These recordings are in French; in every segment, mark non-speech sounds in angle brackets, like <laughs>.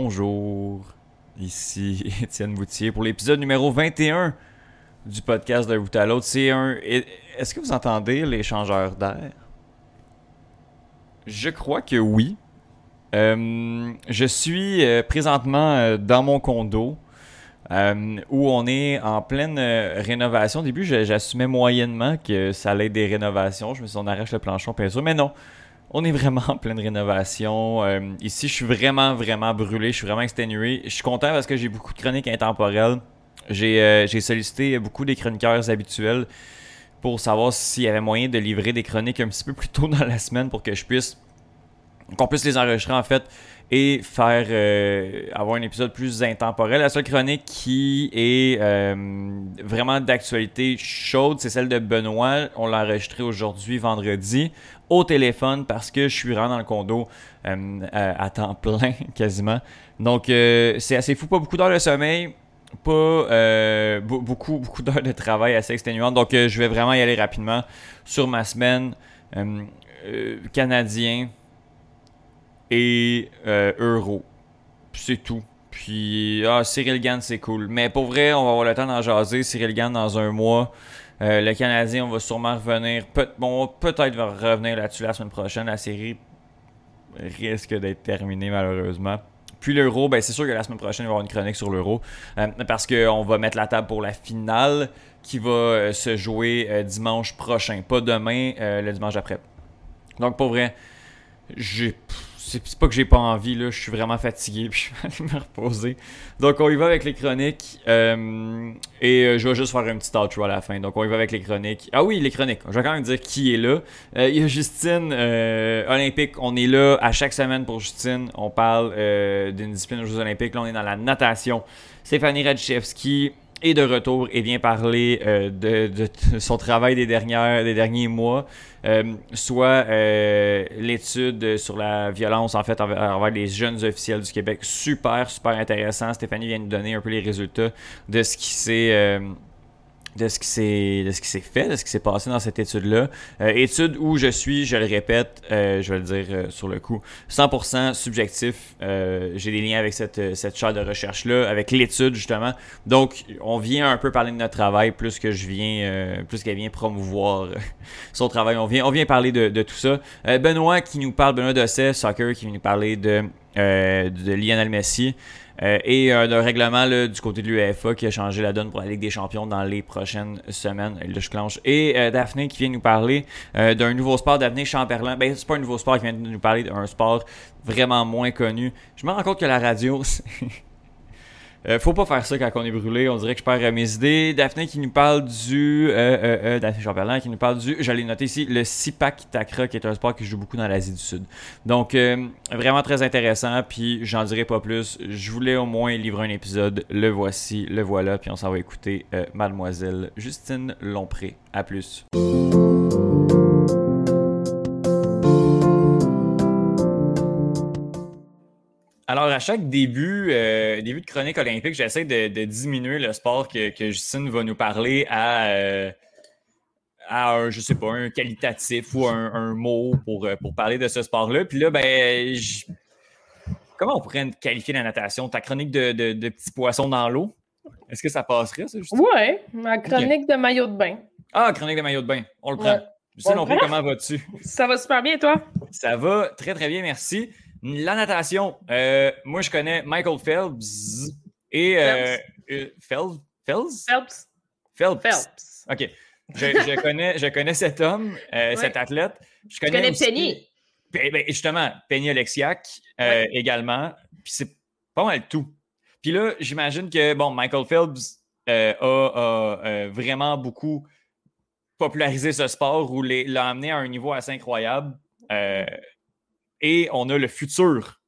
Bonjour, ici <laughs> Étienne Boutier pour l'épisode numéro 21 du podcast d'un bout à l'autre. C'est un. Est-ce que vous entendez les changeurs d'air? Je crois que oui. Euh, je suis euh, présentement euh, dans mon condo où on est en pleine rénovation. Au début, j'assumais moyennement que ça allait être des rénovations. Je me suis dit, on arrache le planchon, peinture. Mais non, on est vraiment en pleine rénovation. ici, je suis vraiment, vraiment brûlé. Je suis vraiment exténué. Je suis content parce que j'ai beaucoup de chroniques intemporelles. J'ai sollicité beaucoup des chroniqueurs habituels pour savoir s'il y avait moyen de livrer des chroniques un petit peu plus tôt dans la semaine pour que je puisse qu'on puisse les enregistrer en fait et faire euh, avoir un épisode plus intemporel. La seule chronique qui est euh, vraiment d'actualité chaude, c'est celle de Benoît. On l'a enregistrée aujourd'hui, vendredi, au téléphone parce que je suis vraiment dans le condo euh, à temps plein <laughs> quasiment. Donc c'est assez fou, pas beaucoup d'heures de sommeil. Pas beaucoup, beaucoup d'heures de travail assez exténuantes. Donc, je vais vraiment y aller rapidement sur ma semaine canadien et euh, Euro. C'est tout. Puis, ah, Cyril Gann, c'est cool. Mais pour vrai, on va avoir le temps d'en jaser. Cyril Gann dans un mois. Euh, le Canadien, on va sûrement revenir. Peut bon, peut-être va revenir là-dessus la semaine prochaine. La série risque d'être terminée, malheureusement. Puis l'Euro, ben c'est sûr que la semaine prochaine, il va y avoir une chronique sur l'Euro. Euh, parce qu'on va mettre la table pour la finale qui va euh, se jouer dimanche prochain. Pas demain, le dimanche après. Donc, pour vrai, j'ai c'est pas que j'ai pas envie, là, je suis vraiment fatigué, <laughs> puis je vais aller me reposer. Donc, on y va avec les chroniques. Euh, et euh, je vais juste faire un petit outro à la fin. Donc, on y va avec les chroniques. Ah oui, les chroniques. Je vais quand même dire qui est là. Euh, il y a Justine Olympique. On est là à chaque semaine pour Justine. On parle d'une discipline aux Jeux Olympiques. Là, on est dans la natation. Stéphanie Radchevski est de retour et vient parler de, <laughs> son travail des, dernières, des derniers mois. Euh, soit euh, l'étude sur la violence en fait envers, les jeunes officiels du Québec. Super, super intéressant. Stéphanie vient nous donner un peu les résultats de ce qui s'est euh, de ce qui s'est de ce qui s'est fait, de ce qui s'est passé dans cette étude-là. Euh, étude où je suis, je le répète, euh, je vais le dire euh, sur le coup, 100% subjectif. J'ai des liens avec cette, cette chaire de recherche-là, avec l'étude justement. Donc, on vient un peu parler de notre travail plus que je viens, plus qu'elle vient promouvoir <laughs> son travail. On vient, on vient parler de, de tout ça. Benoît qui nous parle, Benoît Dosset, soccer, qui vient nous parler de, de Lionel Messi. Euh, et euh, règlement du côté de l'UEFA qui a changé la donne pour la Ligue des Champions dans les prochaines semaines. Là, je clenche. Et euh, Daphné qui vient nous parler d'un nouveau sport, Daphné Chamberlain. Ben, c'est pas un nouveau sport qui vient de nous parler d'un sport vraiment moins connu. Je me rends compte que la radio, <laughs> Euh, faut pas faire ça quand on est brûlé. On dirait que je perds mes idées. Daphné qui nous parle du. Euh, euh, Daphné Chamberlain qui nous parle du. J'allais noter ici le Sipak Takra, qui est un sport qui joue beaucoup dans l'Asie du Sud. Donc, vraiment très intéressant. Puis, j'en dirai pas plus. Je voulais au moins livrer un épisode. Le voici, le voilà. Puis, on s'en va écouter Mademoiselle Justine Lompré. À plus. Alors, à chaque début, euh, début de chronique olympique, j'essaie de, diminuer le sport que, Justine va nous parler à, euh, à un, je sais pas, un qualitatif ou un, mot pour, euh, pour parler de ce sport-là. Puis là, ben, comment on pourrait qualifier la natation? Ta chronique de, petits poissons dans l'eau? Est-ce que ça passerait, ça, Justine? Oui, ma chronique de maillot de bain. Ah, chronique de maillot de bain. On le prend. Justine, comment vas-tu? Ça va super bien, toi? Ça va très, très bien, merci. La natation, euh, moi je connais Michael Phelps et euh, euh, Phelps? Phelps? Phelps. Phelps. OK. Je, connais, je connais cet homme, cet athlète. Je connais, Penny? Ben, justement, Penny Alexiak également. Puis c'est pas mal tout. Puis là, j'imagine que, bon, Michael Phelps a, vraiment beaucoup popularisé ce sport ou l'a amené à un niveau assez incroyable. Et on a le futur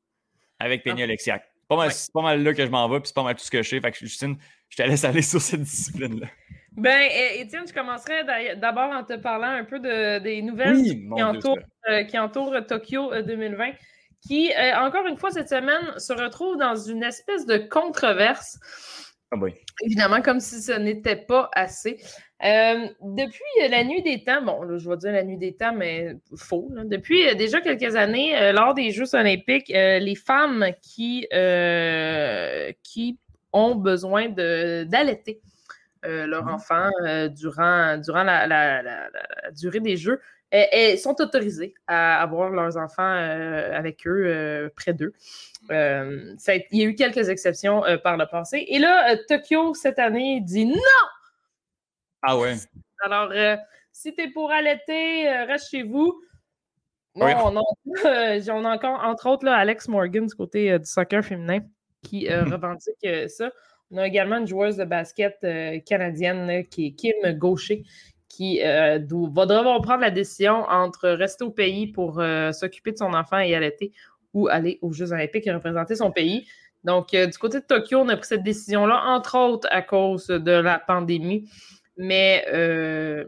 avec Penny ah. Alexiak. C'est pas, mal là que je m'en vais, puis c'est pas mal tout ce que je sais. Fait que Justine, je te laisse aller <laughs> sur cette discipline-là. Ben, Étienne, je commencerai d'abord en te parlant un peu de, des nouvelles qui, entourent, euh, qui, entourent, Tokyo 2020, euh, qui, euh, encore une fois, cette semaine, se retrouve dans une espèce de controverse. Ah oui. Évidemment, comme si ce n'était pas assez. Depuis la nuit des temps, bon, je vais dire la nuit des temps, mais faux. depuis déjà quelques années, lors des Jeux olympiques, les femmes qui, qui ont besoin d'allaiter leur mmh. enfant durant, durant la, durée des Jeux elles sont autorisées à avoir leurs enfants euh, avec eux, euh, près d'eux. Euh, il y a eu quelques exceptions par le passé. Et là, Tokyo, cette année, dit non! Ah ouais. Alors, si tu es pour allaiter, reste chez vous. Non, on, a, encore, entre autres, là, Alex Morgan du côté du soccer féminin qui revendique ça. On a également une joueuse de basket canadienne qui est Kim Gaucher, qui euh, va devoir prendre la décision entre rester au pays pour euh, s'occuper de son enfant et allaiter ou aller aux Jeux olympiques et représenter son pays. Donc, euh, du côté de Tokyo, on a pris cette décision-là, entre autres à cause de la pandémie. Mais,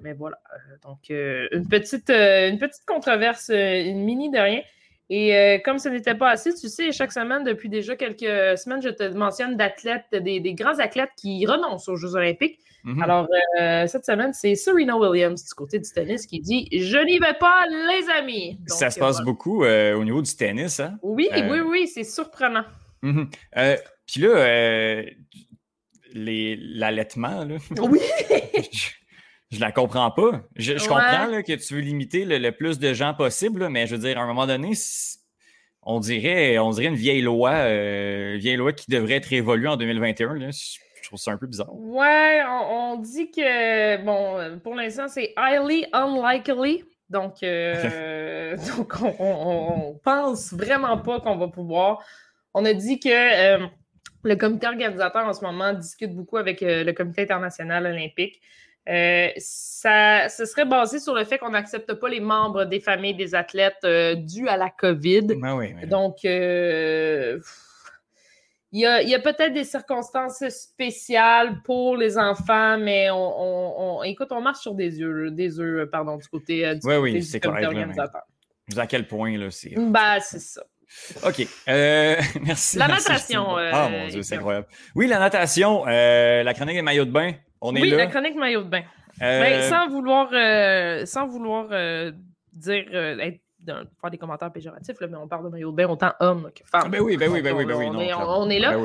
mais voilà. Donc, une, petite, une petite controverse, une mini de rien. Et comme ce n'était pas assez, tu sais, chaque semaine, depuis déjà quelques semaines, je te mentionne d'athlètes, des, des, grands athlètes qui renoncent aux Jeux olympiques. Mhm. Alors, euh, cette semaine, c'est Serena Williams du côté du tennis qui dit Je n'y vais pas, les amis. ça se passe beaucoup euh, au niveau du tennis, hein? Oui, euh, oui, oui, c'est surprenant. Mhm. Puis là, l'allaitement, là. Oui! <laughs> je, ne la comprends pas. Je, comprends que tu veux limiter le, plus de gens possible, mais je veux dire, à un moment donné, on dirait, on dirait une vieille loi, vieille loi qui devrait être évoluée en 2021. Là trouve ça un peu bizarre. Ouais, on, dit que, bon, pour l'instant, c'est highly unlikely. Donc, euh, <laughs> donc on, pense vraiment pas qu'on va pouvoir. On a dit que euh, le comité organisateur en ce moment discute beaucoup avec euh, le comité international olympique. ça, ce serait basé sur le fait qu'on n'accepte pas les membres des familles des athlètes dus à la COVID. Ben oui, Donc, il y a, peut-être des circonstances spéciales pour les enfants, mais on, écoute, on marche sur des yeux, des œufs, pardon, du côté, euh, du, oui, oui, c'est correct, organisateur. À quel point, là, c'est. Ben, c'est ça. OK. Euh, <laughs> merci. La natation. Ah, mon Dieu, c'est incroyable. Oui, la natation, la chronique des maillots de bain, on est là. Oui, la chronique maillot de bain. Ben, sans vouloir, sans vouloir dire, être faire des commentaires péjoratifs, là, mais on parle de maillot de bain autant homme que femme. Ben oui, ben oui, ben oui, ben oui. On, est, là.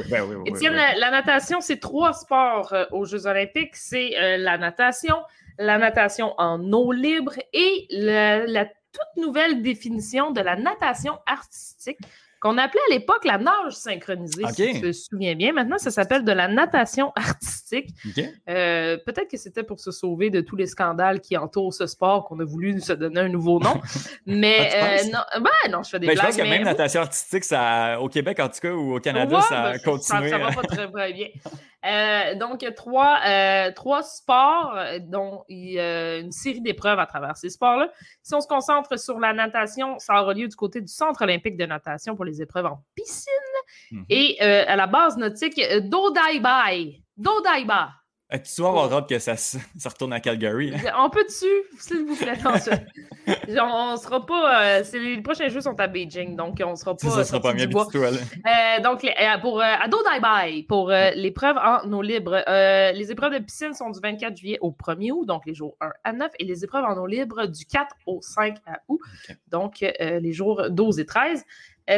Étienne, la, natation, c'est trois sports euh, aux Jeux olympiques. C'est euh, la natation, la natation en eau libre et la toute nouvelle définition de la natation artistique qu'on appelait à l'époque la nage synchronisée, si tu te souviens bien. Maintenant, ça s'appelle de la natation artistique. Euh, peut-être que c'était pour se sauver de tous les scandales qui entourent ce sport qu'on a voulu se donner un nouveau nom. <laughs> mais ah, euh, non, ben, non, je fais des blagues. Je pense que même natation artistique, ça, au Québec en tout cas ou au Canada, ça ben, continué. Ça, va pas <laughs> très, très bien. Euh, donc, trois, euh, trois sports, euh, dont il y a une série d'épreuves à travers ces sports-là. Si on se concentre sur la natation, ça aura lieu du côté du Centre olympique de natation pour les épreuves en piscine mhm. et à la base nautique d'Odaiba. Dodaiba. Tu tu avoir hâte que ça, <laughs> ça, retourne à Calgary. Hein? On peut dessus, s'il vous plaît. on, <laughs> on sera pas. Euh, les prochains jeux sont à Beijing, donc on sera pas. Ça sera pas bien euh, Donc, euh, pour Ado Dai pour l'épreuve en eau libre, les épreuves de piscine sont du 24 juillet au 1er août, donc les jours 1 à 9, et les épreuves en eau libre du 4 au 5 août, donc les jours 12 et 13.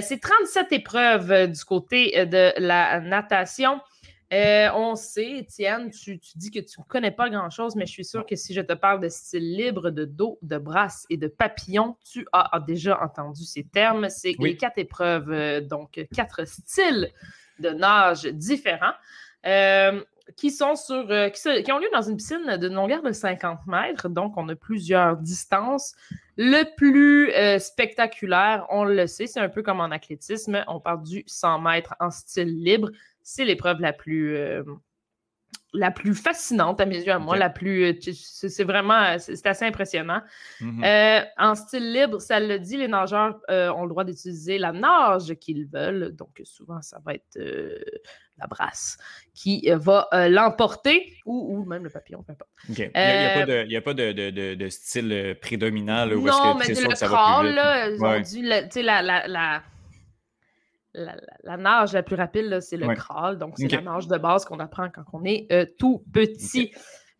C'est 37 épreuves du côté de la natation. Euh, on sait, Étienne, tu, dis que tu ne connais pas grand-chose, mais je suis sûre que si je te parle de style libre, de dos, de brasse et de papillon, tu as, déjà entendu ces termes. C'est les quatre épreuves, euh, donc quatre styles de nage différents. Euh, qui sont sur qui, ont lieu dans une piscine d'une longueur de 50 mètres. Donc, on a plusieurs distances. Le plus spectaculaire, on le sait, c'est un peu comme en athlétisme. On parle du 100 mètres en style libre c'est l'épreuve la plus euh, la plus fascinante à mes yeux, à moi, la plus. Euh, c'est vraiment. C'est assez impressionnant. Mm-hmm. Euh, en style libre, ça le dit, les nageurs ont le droit d'utiliser la nage qu'ils veulent. Donc, souvent, ça va être la brasse qui va l'emporter ou, même le papillon, peu importe. Il n'y a, pas de, style prédominant là, où non, mais le crawl, là, ils ont la, la la, nage la plus rapide, c'est le crawl. Donc, c'est la nage de base qu'on apprend quand on est euh, tout petit.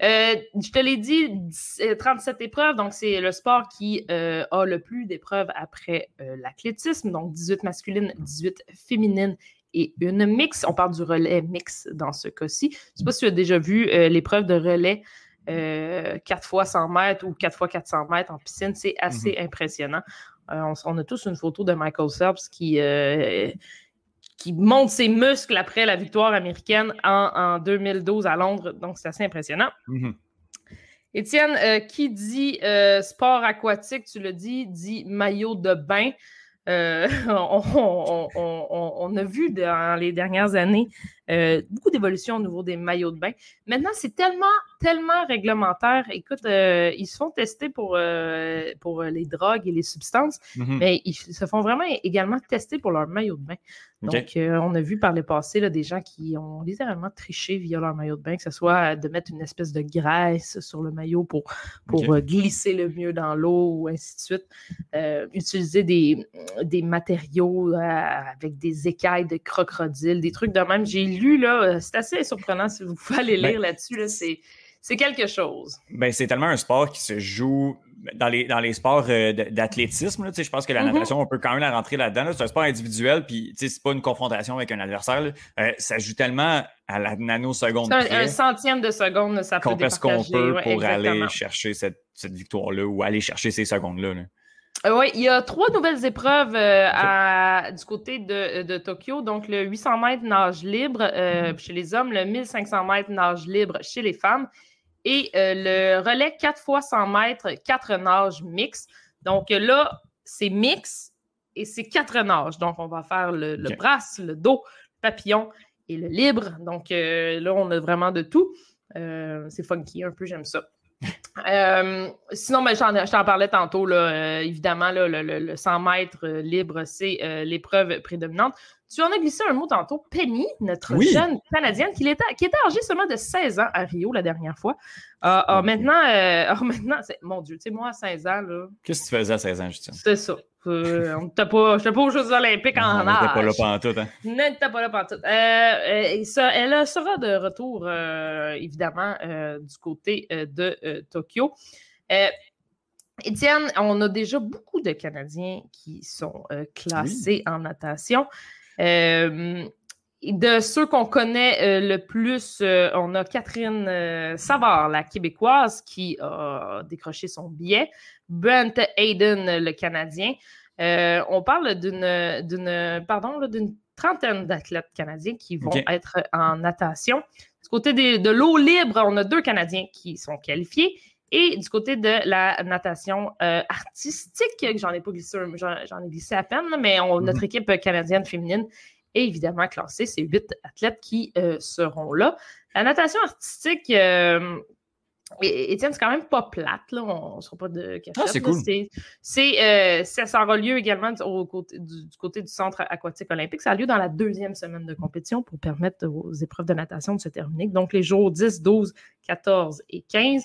je te l'ai dit, 37 épreuves, donc c'est le sport qui a le plus d'épreuves après l'athlétisme, donc 18 masculines, 18 féminines et une mix. On parle du relais mix dans ce cas-ci. Je ne sais pas si tu as déjà vu l'épreuve de relais 4 fois 100 mètres ou 4 fois 400 mètres en piscine. C'est assez mm-hmm. impressionnant. On, a tous une photo de Michael Phelps qui, qui monte ses muscles après la victoire américaine en, 2012 à Londres. Donc, c'est assez impressionnant. Mm-hmm. Étienne, euh, qui dit euh, sport aquatique, tu le dis, dit maillot de bain. Euh, <laughs> on, a vu dans les dernières années beaucoup d'évolution au niveau des maillots de bain. Maintenant, c'est tellement, tellement réglementaire. Écoute, ils se font tester pour, pour les drogues et les substances, mm-hmm. mais ils se font vraiment également tester pour leur maillot de bain. Donc, euh, on a vu par le passé là, des gens qui ont littéralement triché via leur maillot de bain, que ce soit de mettre une espèce de graisse sur le maillot pour, pour euh, glisser le mieux dans l'eau ou ainsi de suite. Euh, utiliser des, des matériaux avec des écailles de crocodile, des trucs de même. J'ai lu, là, c'est assez surprenant si vous pouvez aller ben lire là-dessus. Là, c'est c'est quelque chose. Ben, c'est tellement un sport qui se joue dans les, dans les sports euh, d'athlétisme. Je pense que la mm-hmm. natation, on peut quand même la rentrer là-dedans. C'est un sport individuel, puis c'est pas une confrontation avec un adversaire. Euh, ça joue tellement à la nanoseconde. Un, un, centième de seconde, ça peut qu'on ce qu'on peut pour aller chercher cette, cette victoire-là ou aller chercher ces secondes-là. Euh, oui, il y a trois nouvelles épreuves à, du côté de, de, Tokyo. Donc, le 800 mètres nage libre mm-hmm. chez les hommes, le 1500 mètres nage libre chez les femmes et euh, le relais 4 fois 100 mètres, 4 nages mix. Donc là, c'est mix et c'est 4 nages. Donc on va faire le, le brasse, le dos, le papillon et le libre. Donc euh, là, on a vraiment de tout. Euh, c'est funky un peu, j'aime ça. Sinon, ben, je t'en parlais tantôt, là, évidemment, le, le, 100 mètres libre, c'est l'épreuve prédominante. Tu en as glissé un mot tantôt. Penny, notre jeune Canadienne, qui était, qui était âgée seulement de 16 ans à Rio la dernière fois. Ah, maintenant, euh, <laughs> maintenant mon Dieu, tu sais, moi, à 16 ans, là. Qu'est-ce que tu faisais à 16 ans, Justine? C'est ça. Euh, on n'était pas, pas aux Jeux Olympiques en âge. On n'était pas là pendant tout, hein? Non, n'était pas là pendant tout. Euh, ça, elle sera de retour, évidemment, du côté de Tokyo. Étienne, on a déjà beaucoup de Canadiens qui sont classés en natation. Euh, de ceux qu'on connaît euh, le plus, euh, on a Catherine Savard, la québécoise, qui a décroché son billet. Brent Hayden, le Canadien. on parle d'une, pardon, d'une trentaine d'athlètes canadiens qui vont être en natation. Du côté de l'eau libre, on a deux Canadiens qui sont qualifiés. Et du côté de la natation artistique, j'en ai pas glissé, j'en ai glissé à peine, mais on, notre mhm. équipe canadienne féminine est évidemment classée. C'est huit athlètes qui euh, seront là. La natation artistique, euh, Étienne, c'est quand même pas plate, là. on ne sera pas de Ah, c'est cool. C'est, euh, ça aura lieu également au côté, du, côté du centre aquatique olympique. Ça a lieu dans la deuxième semaine de compétition pour permettre aux épreuves de natation de se terminer. Donc, les jours 10, 12, 14 et 15.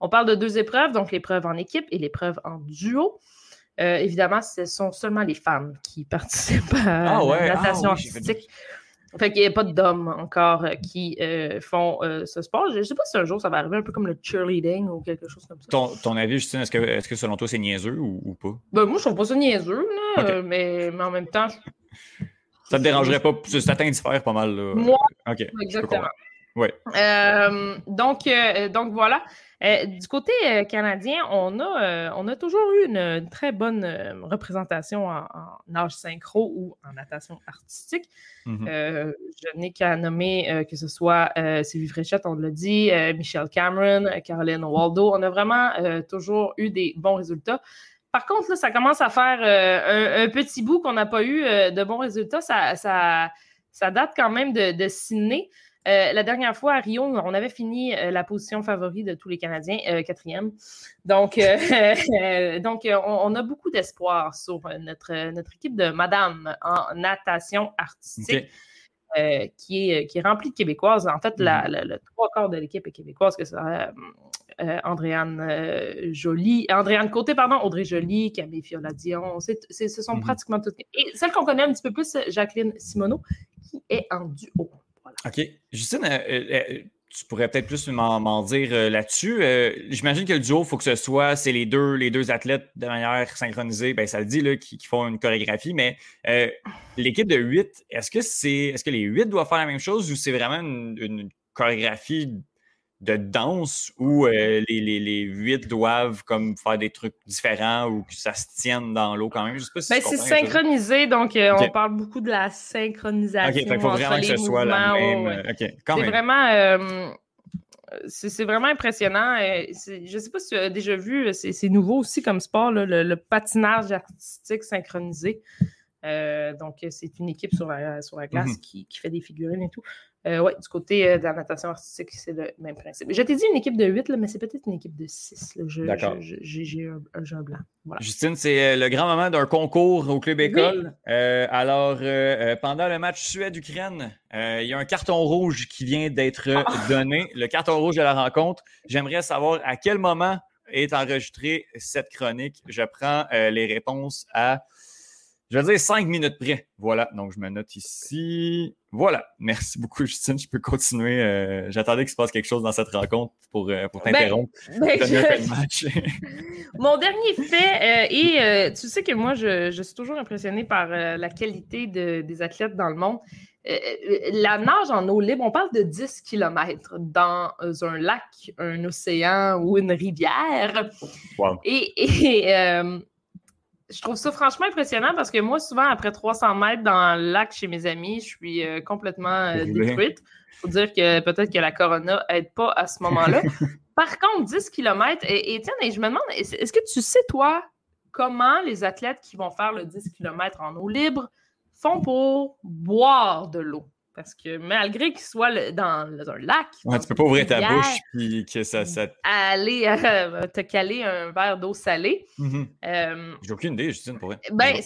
On parle de deux épreuves, donc l'épreuve en équipe et l'épreuve en duo. Euh, évidemment, ce sont seulement les femmes qui <laughs> participent à ah la ah natation artistique. Fait qu'il n'y a pas d'hommes encore euh, qui euh, font ce sport. Je ne sais pas si un jour ça va arriver un peu comme le cheerleading ou quelque chose comme ça. Ton, avis, Justine, est-ce que, est que, selon toi c'est niaiseux ou, pas? Ben, moi, je trouve pas ça niaiseux, mais, mais, en même temps. Ça te dérangerait pas, ça t'indiffère pas mal. Là. Moi, exactement. Oui. donc, donc voilà. Euh, du côté euh, canadien, on a, euh, on a toujours eu une, très bonne représentation en, nage synchro ou en natation artistique. Mm-hmm. je n'ai qu'à nommer que ce soit Sylvie Fréchette, on l'a dit, Michelle Cameron, Caroline Waldo. On a vraiment toujours eu des bons résultats. Par contre, là, ça commence à faire un, petit bout qu'on n'a pas eu de bons résultats. Ça, ça, date quand même de, de Sydney. Euh, la dernière fois à Rio, on avait fini euh, la position favorite de tous les Canadiens, euh, quatrième. Donc, <laughs> donc on, a beaucoup d'espoir sur notre, notre équipe de Madame en natation artistique. qui, est, qui est remplie de Québécoises. En fait, mm-hmm. le trois quarts de l'équipe est québécoise, que ce soit Andréane Jolie, Andréane Côté, pardon, Audrey Jolie, Camille Fioladion, ce sont mm-hmm. pratiquement toutes. Et celle qu'on connaît un petit peu plus, Jacqueline Simoneau, qui est en duo. OK. Justine, euh, euh, tu pourrais peut-être plus m'en dire euh, là-dessus. Euh, j'imagine que le duo, il faut que ce soit, c'est les deux, les deux athlètes de manière synchronisée, ben, ça le dit, là, qui, font une chorégraphie, mais euh, l'équipe de 8, est-ce que c'est est-ce que les 8 doivent faire la même chose ou c'est vraiment une, chorégraphie de danse où les, les, 8 doivent comme faire des trucs différents ou que ça se tienne dans l'eau quand même? Je sais pas si ben, c'est synchronisé, donc on parle beaucoup de la synchronisation. OK, il faut vraiment que ce soit la même. c'est vraiment c'est vraiment impressionnant. Je ne sais pas si tu as déjà vu, c'est nouveau aussi comme sport, le, patinage artistique synchronisé. Euh, donc, c'est une équipe sur la, sur la glace mm-hmm. qui, qui, fait des figurines et tout. Euh, oui, du côté euh, de la natation artistique, c'est le même principe. Je t'ai dit une équipe de 8, là, mais c'est peut-être une équipe de 6. D'accord. J'ai un, un, blanc. Justine, c'est euh, le grand moment d'un concours au Club École. alors, pendant le match Suède-Ukraine, il y a un carton rouge qui vient d'être ah! <laughs> donné. Le carton rouge de la rencontre. J'aimerais savoir à quel moment est enregistrée cette chronique. Je prends les réponses à je vais dire cinq minutes près. Voilà, donc je me note ici. Voilà, merci beaucoup, Justine. Je peux continuer. Euh, j'attendais qu'il se passe quelque chose dans cette rencontre pour, euh, pour ben, t'interrompre. Ben, <laughs> Mon dernier fait, euh, et tu sais que moi, je, suis toujours impressionné par la qualité des athlètes dans le monde. la nage en eau libre, on parle de 10 km dans un lac, un océan ou une rivière. Wow. Et, et je trouve ça franchement impressionnant parce que moi, souvent, après 300 mètres dans le lac chez mes amis, je suis euh, complètement euh, détruite. Il faut dire que peut-être que la corona n'aide pas à ce moment-là. <laughs> Par contre, 10 km, et, tiens, et je me demande, est-ce que tu sais, toi, comment les athlètes qui vont faire le 10 km en eau libre font pour boire de l'eau? Parce que malgré qu'il soit dans, un lac. Ouais, tu peux pas ouvrir ta bouche puis que ça. ça... Aller <laughs> euh, te caler un verre d'eau salée. Mm-hmm. Euh, J'ai aucune idée, Justine, pour vrai. Ben,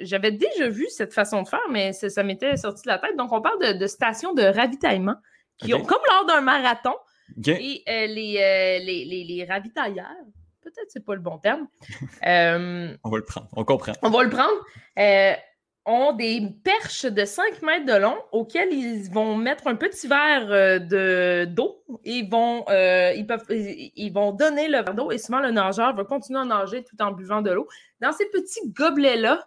j'avais déjà vu cette façon de faire, mais ça m'était sorti de la tête. Donc, on parle de, stations de ravitaillement qui ont, comme lors d'un marathon, et euh, les, les, les, les, ravitailleurs, peut-être c'est pas le bon terme. <laughs> on va le prendre, on comprend. On va le prendre ont des perches de 5 mètres de long auxquelles ils vont mettre un petit verre euh, de, d'eau et ils vont, euh, ils, peuvent, ils vont donner le verre d'eau et souvent le nageur va continuer à nager tout en buvant de l'eau. Dans ces petits gobelets-là,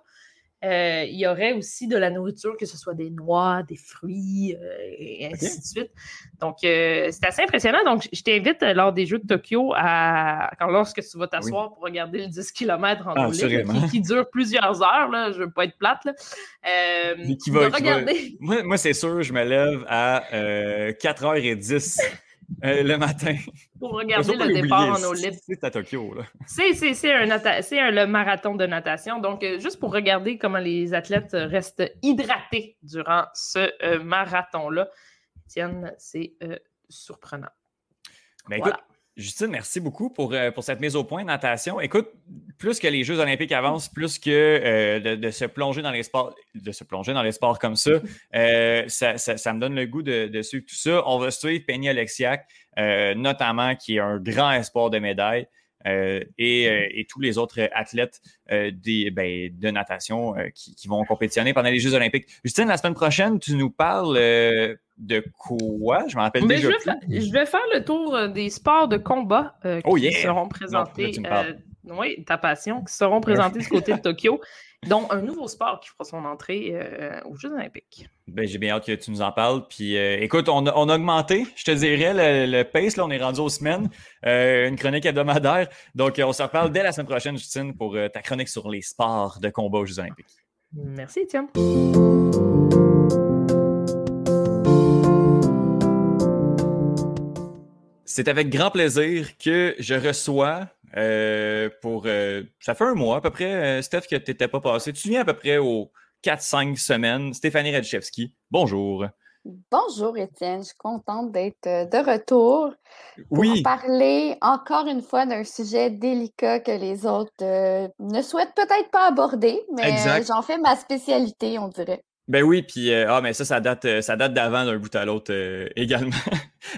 euh, il y aurait aussi de la nourriture, que ce soit des noix, des fruits, euh, et ainsi de suite. Donc, euh, c'est assez impressionnant. Donc, je t'invite lors des Jeux de Tokyo, à, quand, lorsque tu vas t'asseoir pour regarder le 10 km en ah, qui, qui, dure plusieurs heures, là, je ne veux pas être plate. Là. qui va, regarder... Moi, moi c'est sûr, je me lève à 4h10 <laughs> euh, le matin. <laughs> Pour regarder le départ en libre. C'est à Tokyo, là. C'est un, le marathon de natation. Donc, euh, juste pour regarder comment les athlètes restent hydratés durant ce euh, marathon-là. Tiens, c'est surprenant. Ben, écoute, Justine, merci beaucoup pour, euh, pour cette mise au point natation. Écoute, plus que les Jeux olympiques avancent, plus que euh, de, se plonger dans les sports, de se plonger dans les sports comme ça, <laughs> euh, ça, ça, me donne le goût de, suivre tout ça. On va suivre Penny Alexiak, notamment, qui est un grand espoir de médaille. Et, tous les autres athlètes des, ben, de natation qui, qui, vont compétitionner pendant les Jeux olympiques. Justine, la semaine prochaine, tu nous parles de quoi? Je m'en rappelle déjà. Je vais, faire le tour euh, des sports de combat euh, oh, qui seront présentés. Euh, oui, ta passion, qui seront présentés du côté de Tokyo, dont un nouveau sport qui fera son entrée aux Jeux Olympiques. Ben, J'ai bien hâte que tu nous en parles. Puis écoute, on a, augmenté, je te dirais, le, pace. Là, on est rendu aux semaines, une chronique hebdomadaire. Donc, on se reparle dès la semaine prochaine, Justine, pour ta chronique sur les sports de combat aux Jeux Olympiques. Merci, Étienne. C'est avec grand plaisir que je reçois euh, pour. Euh, ça fait un mois à peu près, euh, Steph, que tu n'étais pas passé. Tu viens à peu près aux 4-5 semaines. Stéphanie Radchevski. Bonjour. Bonjour Étienne, je suis contente d'être de retour pour oui. parler encore une fois d'un sujet délicat que les autres ne souhaitent peut-être pas aborder, mais j'en fais ma spécialité, on dirait. Ben oui, puis euh, ah, mais ça, ça date, euh, ça date d'avant d'un bout à l'autre euh, <laughs> également.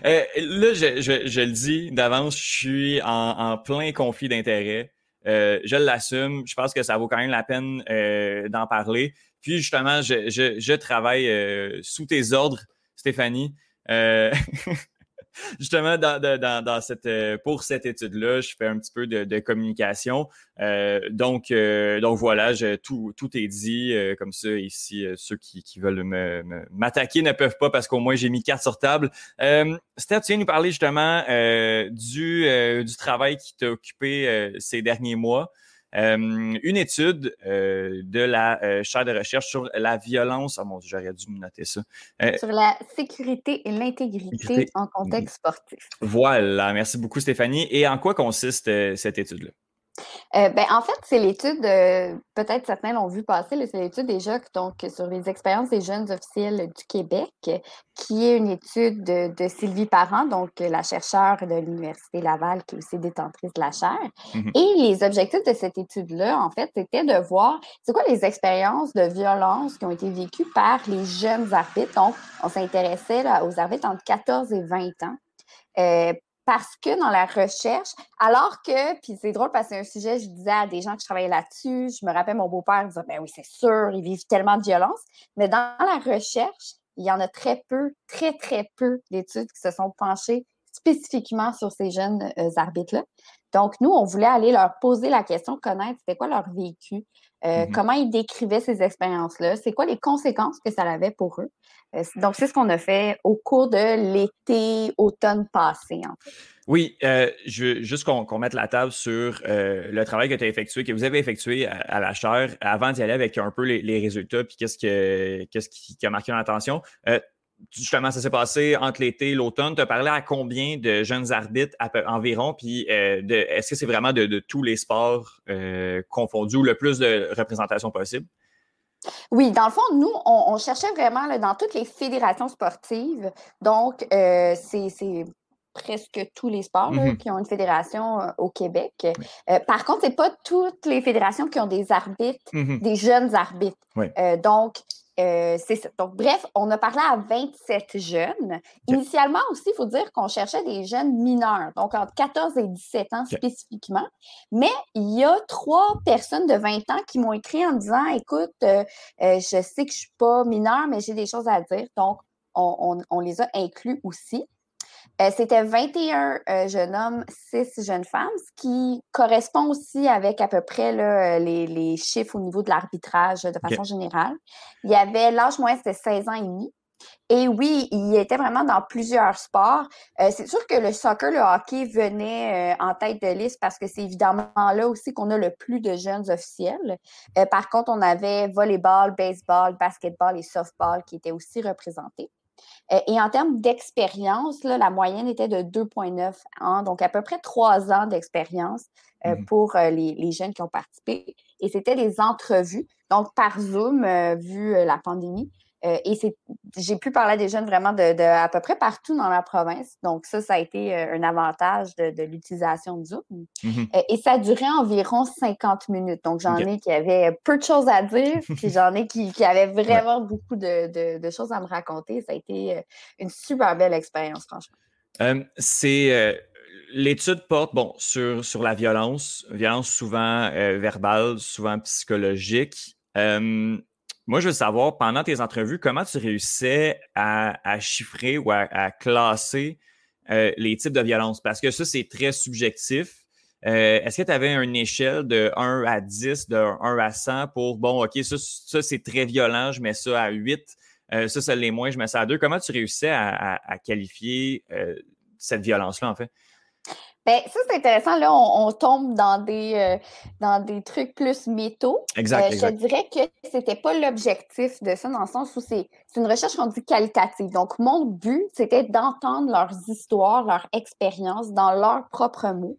là, je, je, je, le dis d'avance, je suis en, en plein conflit d'intérêts. je l'assume. Je pense que ça vaut quand même la peine d'en parler. Puis justement, je, je travaille sous tes ordres, Stéphanie. <laughs> <laughs> justement, dans, cette, euh, pour cette étude-là, je fais un petit peu de, communication. Euh, donc, euh, donc voilà, tout, tout est dit. comme ça, ici, ceux qui, veulent m'attaquer ne peuvent pas parce qu'au moins j'ai mis carte sur table. Steph, tu viens nous parler justement du, du travail qui t'a occupé ces derniers mois. Euh, une étude euh, de la euh, chaire de recherche sur la violence. Ah mon Dieu, j'aurais dû me noter ça. sur la sécurité et l'intégrité en contexte sportif. Voilà, merci beaucoup Stéphanie. Et en quoi consiste cette étude-là? Euh, ben, en fait, c'est l'étude, euh, peut-être certains l'ont vu passer, c'est l'étude déjà donc, sur les expériences des jeunes officiels du Québec, qui est une étude de, Sylvie Parent, donc la chercheure de l'Université Laval, qui est aussi détentrice de la chaire. Mmh Et les objectifs de cette étude-là, en fait, c'était de voir c'est quoi les expériences de violence qui ont été vécues par les jeunes arbitres. Donc, on s'intéressait aux arbitres entre 14 et 20 ans. Euh, parce que dans la recherche, alors que, puis c'est drôle parce que c'est un sujet, je disais à des gens que je travaillais là-dessus, je me rappelle mon beau-père disait, ben oui, c'est sûr, ils vivent tellement de violence, mais dans la recherche, il y en a très peu, très, très peu d'études qui se sont penchées spécifiquement sur ces jeunes euh, arbitres-là. Donc, nous, on voulait aller leur poser la question, connaître c'était quoi leur vécu, euh, mm-hmm. comment ils décrivaient ces expériences-là, c'est quoi les conséquences que ça avait pour eux? Euh, donc, c'est ce qu'on a fait au cours de l'été, automne passé, en fait. Oui, euh, je veux juste qu'on mette la table sur le travail que tu as effectué, que vous avez effectué à, la chaire avant d'y aller avec un peu les, résultats, puis qu'est-ce, qu'est-ce qui, a marqué l'attention. Justement, ça s'est passé entre l'été et l'automne. Tu as parlé à combien de jeunes arbitres environ, puis est-ce que c'est vraiment de, de tous les sports confondus ou le plus de représentation possible? Oui, dans le fond, nous, on, cherchait vraiment dans toutes les fédérations sportives. Donc, euh, c'est presque tous les sports mm-hmm. qui ont une fédération euh, au Québec. Euh, par contre, ce n'est pas toutes les fédérations qui ont des arbitres, mm-hmm. des jeunes arbitres. donc, euh, c'est ça. Donc, bref, on a parlé à 27 jeunes. Initialement aussi, il faut dire qu'on cherchait des jeunes mineurs, donc entre 14 et 17 ans spécifiquement. Mais il y a trois personnes de 20 ans qui m'ont écrit en disant Écoute, euh, euh, je sais que je ne suis pas mineure, mais j'ai des choses à dire. Donc, on les a inclus aussi. Euh, c'était 21 euh, jeunes hommes, 6 jeunes femmes, ce qui correspond aussi avec à peu près là, les, chiffres au niveau de l'arbitrage de façon générale. Il y avait l'âge moyen, c'était 16 ans et demi. Et oui, il était vraiment dans plusieurs sports. Euh, c'est sûr que le soccer, le hockey venait en tête de liste parce que c'est évidemment là aussi qu'on a le plus de jeunes officiels. par contre, on avait volleyball, baseball, basketball et softball qui étaient aussi représentés. Euh, et en termes d'expérience, la moyenne était de 2,9 ans, donc à peu près trois ans d'expérience euh, mmh pour euh, les, jeunes qui ont participé. Et c'était des entrevues, donc par Zoom, vu la pandémie. Euh, et j'ai pu parler à des jeunes vraiment de, à peu près partout dans la province. Donc, ça, ça a été euh, un avantage de, l'utilisation de Zoom. Mmh euh, et ça duré environ 50 minutes. Donc, j'en ai qui avaient peu de choses à dire, <laughs> puis j'en ai qui, qui avaient vraiment beaucoup de, choses à me raconter. Ça a été une super belle expérience, franchement. c'est. L'étude porte bon, sur, sur la violence, violence souvent verbale, souvent psychologique. Moi, je veux savoir, pendant tes entrevues, comment tu réussissais à, chiffrer ou à, classer euh, les types de violence? Parce que ça, c'est très subjectif. Euh, est-ce que tu avais une échelle de 1 à 10, de 1 à 100 pour, bon, OK, ça, c'est très violent, je mets ça à 8, euh, ça, ça l'est moins, je mets ça à 2. Comment tu réussissais à qualifier cette violence-là, en fait? Ben, ça, c'est intéressant. Là, on, tombe dans des, euh, dans des trucs plus métaux. Exact, euh, Je dirais que c'était pas l'objectif de ça, dans le sens où c'est une recherche qu'on dit qualitative. Donc, mon but, c'était d'entendre leurs histoires, leurs expériences dans leurs propres mots.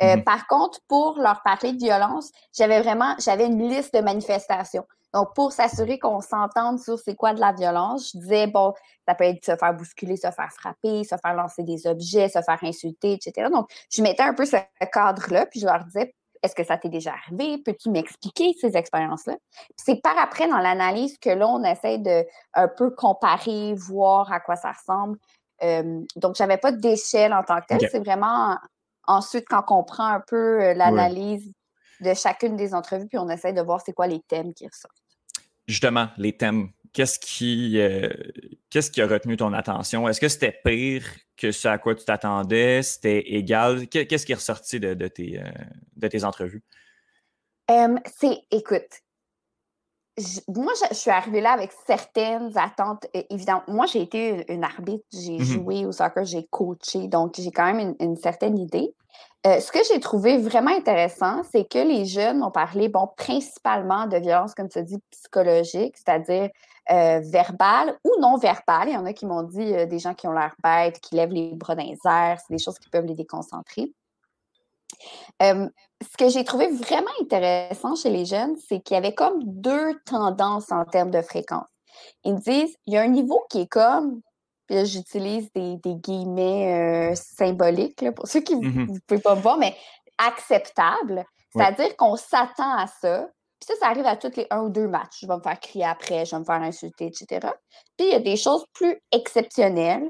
Euh, mm-hmm. Par contre, pour leur parler de violence, j'avais vraiment, j'avais une liste de manifestations. Donc, pour s'assurer qu'on s'entende sur c'est quoi de la violence, je disais, bon, ça peut être se faire bousculer, se faire frapper, se faire lancer des objets, se faire insulter, etc. Donc, je mettais un peu ce cadre-là, puis je leur disais, est-ce que ça t'est déjà arrivé? Peux-tu m'expliquer ces expériences-là? C'est par après, dans l'analyse, que là, on essaie de un peu comparer, voir à quoi ça ressemble. Euh, donc, j'avais pas d'échelle en tant que telle. C'est vraiment ensuite quand on prend un peu euh, l'analyse de chacune des entrevues, puis on essaie de voir c'est quoi les thèmes qui ressortent. Justement, les thèmes. qu'est-ce qui, qu'est-ce qui a retenu ton attention? Est-ce que c'était pire que ce à quoi tu t'attendais? C'était égal? Qu'est-ce qui est ressorti de, tes, de tes entrevues? c'est, écoute, moi, je, suis arrivée là avec certaines attentes. évidemment, moi, j'ai été une, arbitre, j'ai mmh joué au soccer, j'ai coaché, donc j'ai quand même une, certaine idée. Euh, ce que j'ai trouvé vraiment intéressant, c'est que les jeunes ont parlé, bon, principalement de violence, comme tu dis, psychologique, c'est-à-dire euh, verbale ou non verbale. Il y en a qui m'ont dit euh, des gens qui ont l'air bêtes, qui lèvent les bras dans les airs, c'est des choses qui peuvent les déconcentrer ce que j'ai trouvé vraiment intéressant chez les jeunes, c'est qu'il y avait comme deux tendances en termes de fréquence. Ils me disent, il y a un niveau qui est comme, puis là, j'utilise des, guillemets symboliques pour ceux qui ne mmh peuvent pas me voir, mais acceptable. C'est-à-dire qu'on s'attend à ça. Puis ça, ça arrive à tous les un ou deux matchs. Je vais me faire crier après, je vais me faire insulter, etc. Puis il y a des choses plus exceptionnelles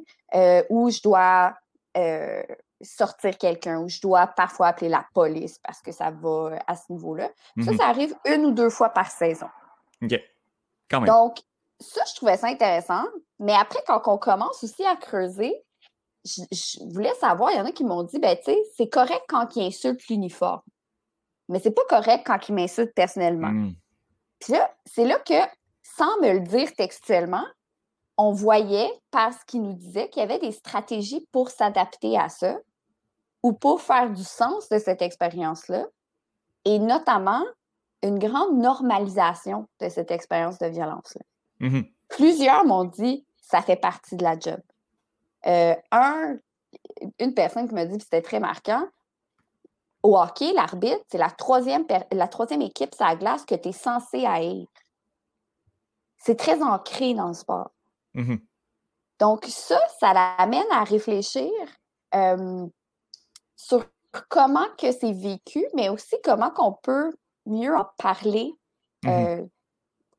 où je dois sortir quelqu'un ou je dois parfois appeler la police parce que ça va euh, à ce niveau-là. Ça, mhm. ça arrive une ou deux fois par saison. OK. Quand même. Donc, ça, je trouvais ça intéressant. Mais après, quand on commence aussi à creuser, je, voulais savoir, il y en a qui m'ont dit, ben, tu sais, c'est correct quand ils insultent l'uniforme. Mais c'est pas correct quand ils m'insultent personnellement. Hmm. Puis là, c'est là que, sans me le dire textuellement, on voyait, parce qu'ils nous disaient, qu'il y avait des stratégies pour s'adapter à ça ou pour faire du sens de cette expérience-là, et notamment une grande normalisation de cette expérience de violence-là. Mmh Plusieurs m'ont dit ça fait partie de la job. Euh, un, une personne qui m'a dit, c'était très marquant, au hockey, l'arbitre, c'est la troisième, la troisième équipe sur la glace que tu es censé haïr. C'est très ancré dans le sport. Mmh Donc, ça, ça l'amène à réfléchir euh, sur comment que c'est vécu, mais aussi comment qu'on peut mieux en parler mmh euh,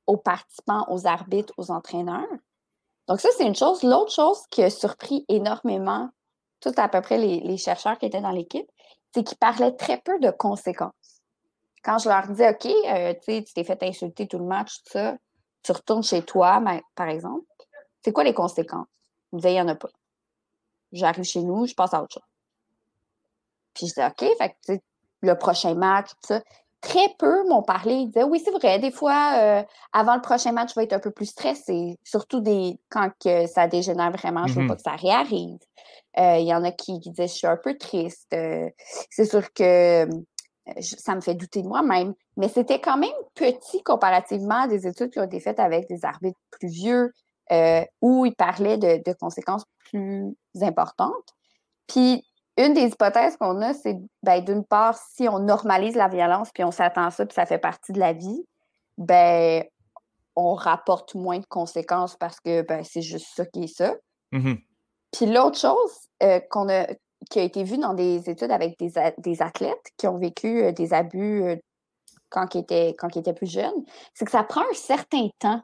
aux participants, aux arbitres, aux entraîneurs. Donc ça, c'est une chose. L'autre chose qui a surpris énormément tout à peu près les, chercheurs qui étaient dans l'équipe, c'est qu'ils parlaient très peu de conséquences. Quand je leur disais, OK, euh, tu t'es fait insulter tout le match, tout ça, tu retournes chez toi, par exemple, c'est quoi les conséquences? Ils me disaient, il n'y en a pas. J'arrive chez nous, je passe à autre chose. Puis je disais, OK, fait que, le prochain match, tout ça. Très peu m'ont parlé. Ils disaient, oui, c'est vrai, des fois, euh, avant le prochain match, je vais être un peu plus stressé. Surtout des, quand que ça dégénère vraiment, je ne veux pas mm-hmm. que ça réarrive. Euh, il y en a qui, disaient, je suis un peu triste. Euh, c'est sûr que ça me fait douter de moi-même. Mais c'était quand même petit comparativement à des études qui ont été faites avec des arbitres plus vieux, où ils parlaient de, de, conséquences plus importantes. Puis une des hypothèses qu'on a, c'est ben, d'une part, si on normalise la violence puis on s'attend à ça puis ça fait partie de la vie, ben on rapporte moins de conséquences parce que ben, c'est juste ça qui est ça. Mm-hmm. Puis l'autre chose euh, qu'on a, qui a été vue dans des études avec des, athlètes qui ont vécu euh, des abus euh, quand, ils étaient, quand ils étaient plus jeunes, c'est que ça prend un certain temps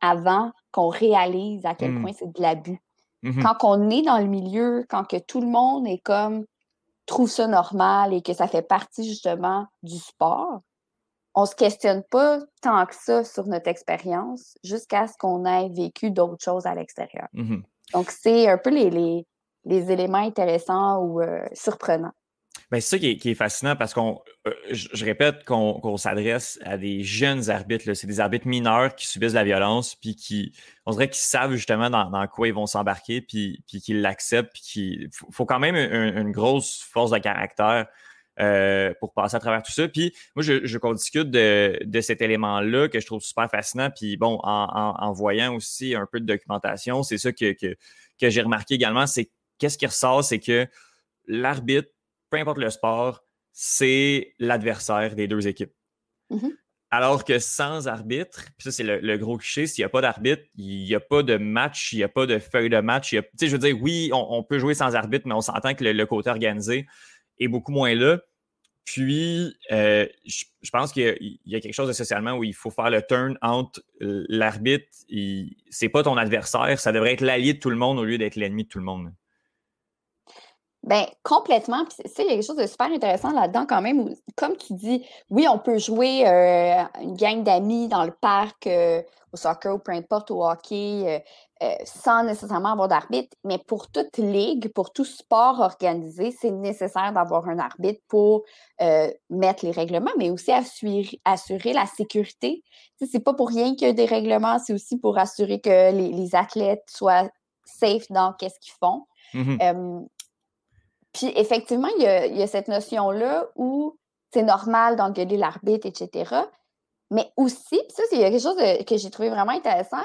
avant qu'on réalise à quel mm. point c'est de l'abus. Mmh quand on est dans le milieu, quand que tout le monde est comme trouve ça normal et que ça fait partie justement du sport, on ne se questionne pas tant que ça sur notre expérience jusqu'à ce qu'on ait vécu d'autres choses à l'extérieur. Mmh Donc, c'est un peu les, les, éléments intéressants ou euh, surprenants. Ben, c'est ça qui est, fascinant parce qu'on, euh, je, répète qu'on s'adresse à des jeunes arbitres. C'est des arbitres mineurs qui subissent la violence, puis qui, on dirait qu'ils savent justement dans, quoi ils vont s'embarquer, puis, puis qu'ils l'acceptent, puis qu'il faut, quand même une, grosse force de caractère euh, pour passer à travers tout ça. Puis moi, je, je discute de, de cet élément-là que je trouve super fascinant. Puis bon, en, voyant aussi un peu de documentation, c'est ça que, que, que j'ai remarqué également, c'est qu'est-ce qui ressort, c'est que l'arbitre peu importe le sport, c'est l'adversaire des deux équipes. Mm-hmm. Alors que sans arbitre, puis ça c'est le, gros cliché, s'il n'y a pas d'arbitre, il n'y a pas de match, il n'y a pas de feuille de match. Tu sais, je veux dire, oui, on, peut jouer sans arbitre, mais on s'entend que le, côté organisé est beaucoup moins là. Puis, euh, je, pense qu'il y, a quelque chose de socialement où il faut faire le turn entre l'arbitre, c'est pas ton adversaire, ça devrait être l'allié de tout le monde au lieu d'être l'ennemi de tout le monde. Ben, complètement. Puis, il y a quelque chose de super intéressant là-dedans quand même. comme tu dis, oui, on peut jouer euh, une gang d'amis dans le parc, euh, au soccer ou peu importe, au hockey, euh, sans nécessairement avoir d'arbitre. Mais pour toute ligue, pour tout sport organisé, c'est nécessaire d'avoir un arbitre pour mettre les règlements, mais aussi assurer, assurer la sécurité. C'est pas pour rien qu'il y a des règlements, c'est aussi pour assurer que les, athlètes soient safe dans qu'est-ce qu'ils font. Mmh puis effectivement, il y a, cette notion-là où c'est normal d'engueuler l'arbitre, etc. Mais aussi, ça, c'est quelque chose que j'ai trouvé vraiment intéressant.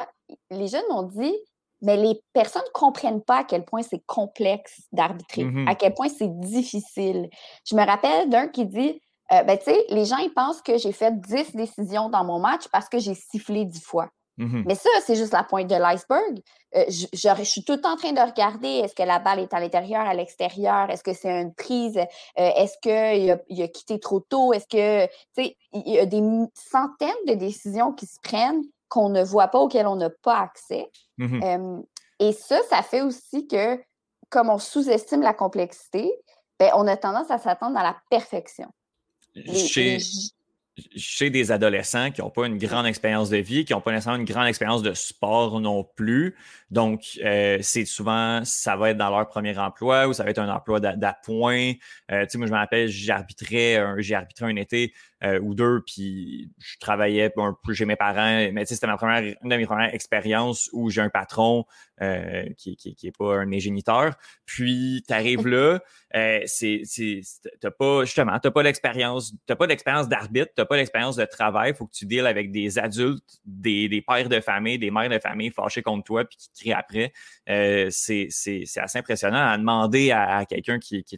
Les jeunes m'ont dit, mais les personnes ne comprennent pas à quel point c'est complexe d'arbitrer, mmh à quel point c'est difficile. Je me rappelle d'un qui dit, euh, ben, tu sais, les gens, ils pensent que j'ai fait 10 décisions dans mon match parce que j'ai sifflé 10 fois. Mmh Mais ça, c'est juste la pointe de l'iceberg. Euh, je, suis tout le temps en train de regarder est-ce que la balle est à l'intérieur, à l'extérieur, est-ce que c'est une prise, euh, est-ce qu'il a, il a quitté trop tôt, est-ce que, tu sais, il y a des centaines de décisions qui se prennent qu'on ne voit pas, auxquelles on n'a pas accès. Mmh et ça, ça fait aussi que, comme on sous-estime la complexité, ben, on a tendance à s'attendre à la perfection. Chez des adolescents qui n'ont pas une grande expérience de vie, qui n'ont pas nécessairement une grande expérience de sport non plus. Donc, euh, c'est souvent, ça va être dans leur premier emploi ou ça va être un emploi d'appoint. Euh, tu sais, moi, je me rappelle, j'arbitrais, j'ai arbitré un été euh, ou deux, puis je travaillais un peu chez mes parents, mais c'était ma première, une de mes premières expériences où j'ai un patron euh, qui, qui, qui, est pas un géniteur. Puis tu arrives là, euh, c'est, t'as pas, justement, t'as pas l'expérience, t'as pas d'expérience d'arbitre, t'as pas d'expérience de travail, il faut que tu deals avec des adultes, des, des, pères de famille, des mères de famille fâchés contre toi puis qui crient après. Euh, c'est, assez impressionnant à demander à, quelqu'un qui, qui,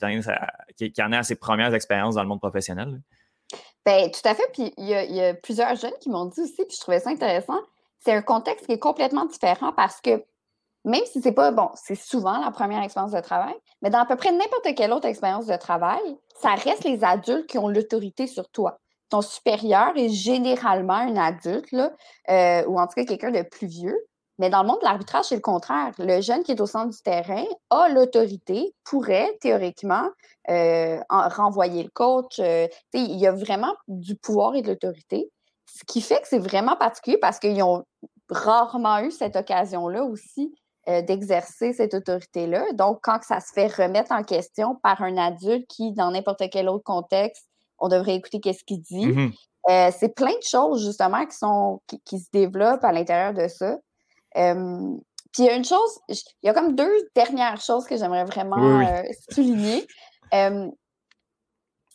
qui, qui en a ses premières expériences dans le monde professionnel. Bien, tout à fait. Puis il y, a, plusieurs jeunes qui m'ont dit aussi, puis je trouvais ça intéressant. C'est un contexte qui est complètement différent parce que même si c'est pas, bon, c'est souvent la première expérience de travail, mais dans à peu près n'importe quelle autre expérience de travail, ça reste les adultes qui ont l'autorité sur toi. Ton supérieur est généralement un adulte, là, euh, ou en tout cas quelqu'un de plus vieux. Mais dans le monde de l'arbitrage, c'est le contraire. Le jeune qui est au centre du terrain a l'autorité, pourrait théoriquement euh, renvoyer le coach. Euh, il y a vraiment du pouvoir et de l'autorité. Ce qui fait que c'est vraiment particulier parce qu'ils ont rarement eu cette occasion-là aussi euh, d'exercer cette autorité-là. Donc, quand ça se fait remettre en question par un adulte qui, dans n'importe quel autre contexte, on devrait écouter qu'est-ce qu'il dit. Mm-hmm. c'est plein de choses, justement, qui, sont, qui se développent à l'intérieur de ça. Euh, puis il y a une chose, il y a comme deux dernières choses que j'aimerais vraiment euh, souligner. Euh,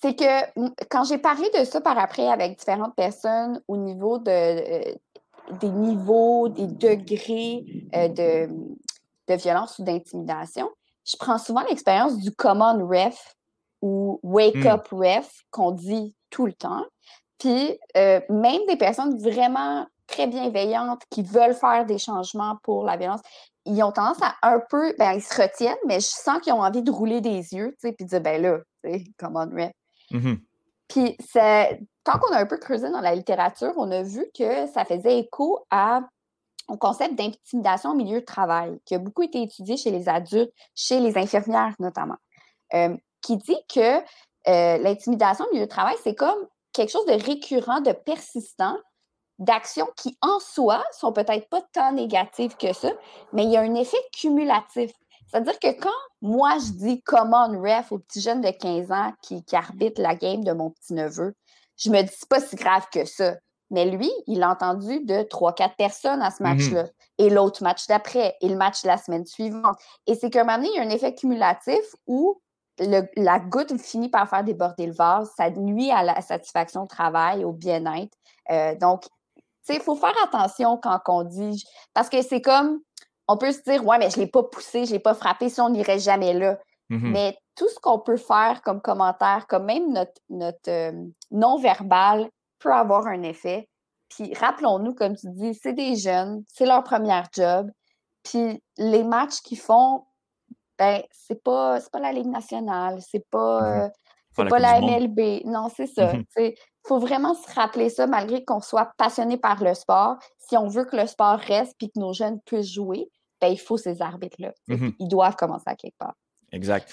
c'est que quand j'ai parlé de ça par après avec différentes personnes au niveau de, des niveaux, des degrés de, de, violence ou d'intimidation, je prends souvent l'expérience du common ref ou wake hmm. up ref qu'on dit tout le temps. Puis même des personnes vraiment très bienveillantes, qui veulent faire des changements pour la violence, ils ont tendance à un peu, ben, ils se retiennent, mais je sens qu'ils ont envie de rouler des yeux, tu sais, puis de dire, ben là, tu sais, come on, Rip. Mm-hmm. Puis, tant qu'on a un peu creusé dans la littérature, on a vu que ça faisait écho à au concept d'intimidation au milieu de travail, qui a beaucoup été étudié chez les adultes, chez les infirmières notamment, euh, qui dit que euh, l'intimidation au milieu de travail, c'est comme quelque chose de récurrent, de persistant, d'actions qui, en soi, sont peut-être pas tant négatives que ça, mais il y a un effet cumulatif. C'est-à-dire que quand moi, je dis comment ref au petit jeune de 15 ans qui, arbitre la game de mon petit-neveu, je me dis, c'est pas si grave que ça. Mais lui, il a entendu de 3-4 personnes à ce mm-hmm. match-là. Et l'autre match d'après, et le match de la semaine suivante. Et c'est qu'à un moment donné, il y a un effet cumulatif où la goutte finit par faire déborder le vase. Ça nuit à la satisfaction au travail, au bien-être. Euh, donc, il faut faire attention quand on dit. Parce que c'est comme, on peut se dire, ouais, mais je ne l'ai pas poussé, je ne l'ai pas frappé, si on n'irait jamais là. Mm-hmm. Mais tout ce qu'on peut faire comme commentaire, comme même notre, notre euh, non-verbal, peut avoir un effet. Puis rappelons-nous, comme tu dis, c'est des jeunes, c'est leur premier job. Puis les matchs qu'ils font, ben, c'est pas, pas la Ligue nationale, c'est pas, mm-hmm. euh, pas la MLB. Non, c'est ça. Il faut vraiment se rappeler ça, malgré qu'on soit passionné par le sport. Si on veut que le sport reste et que nos jeunes puissent jouer, ben, il faut ces arbitres-là. Ils doivent commencer à quelque part. Exact.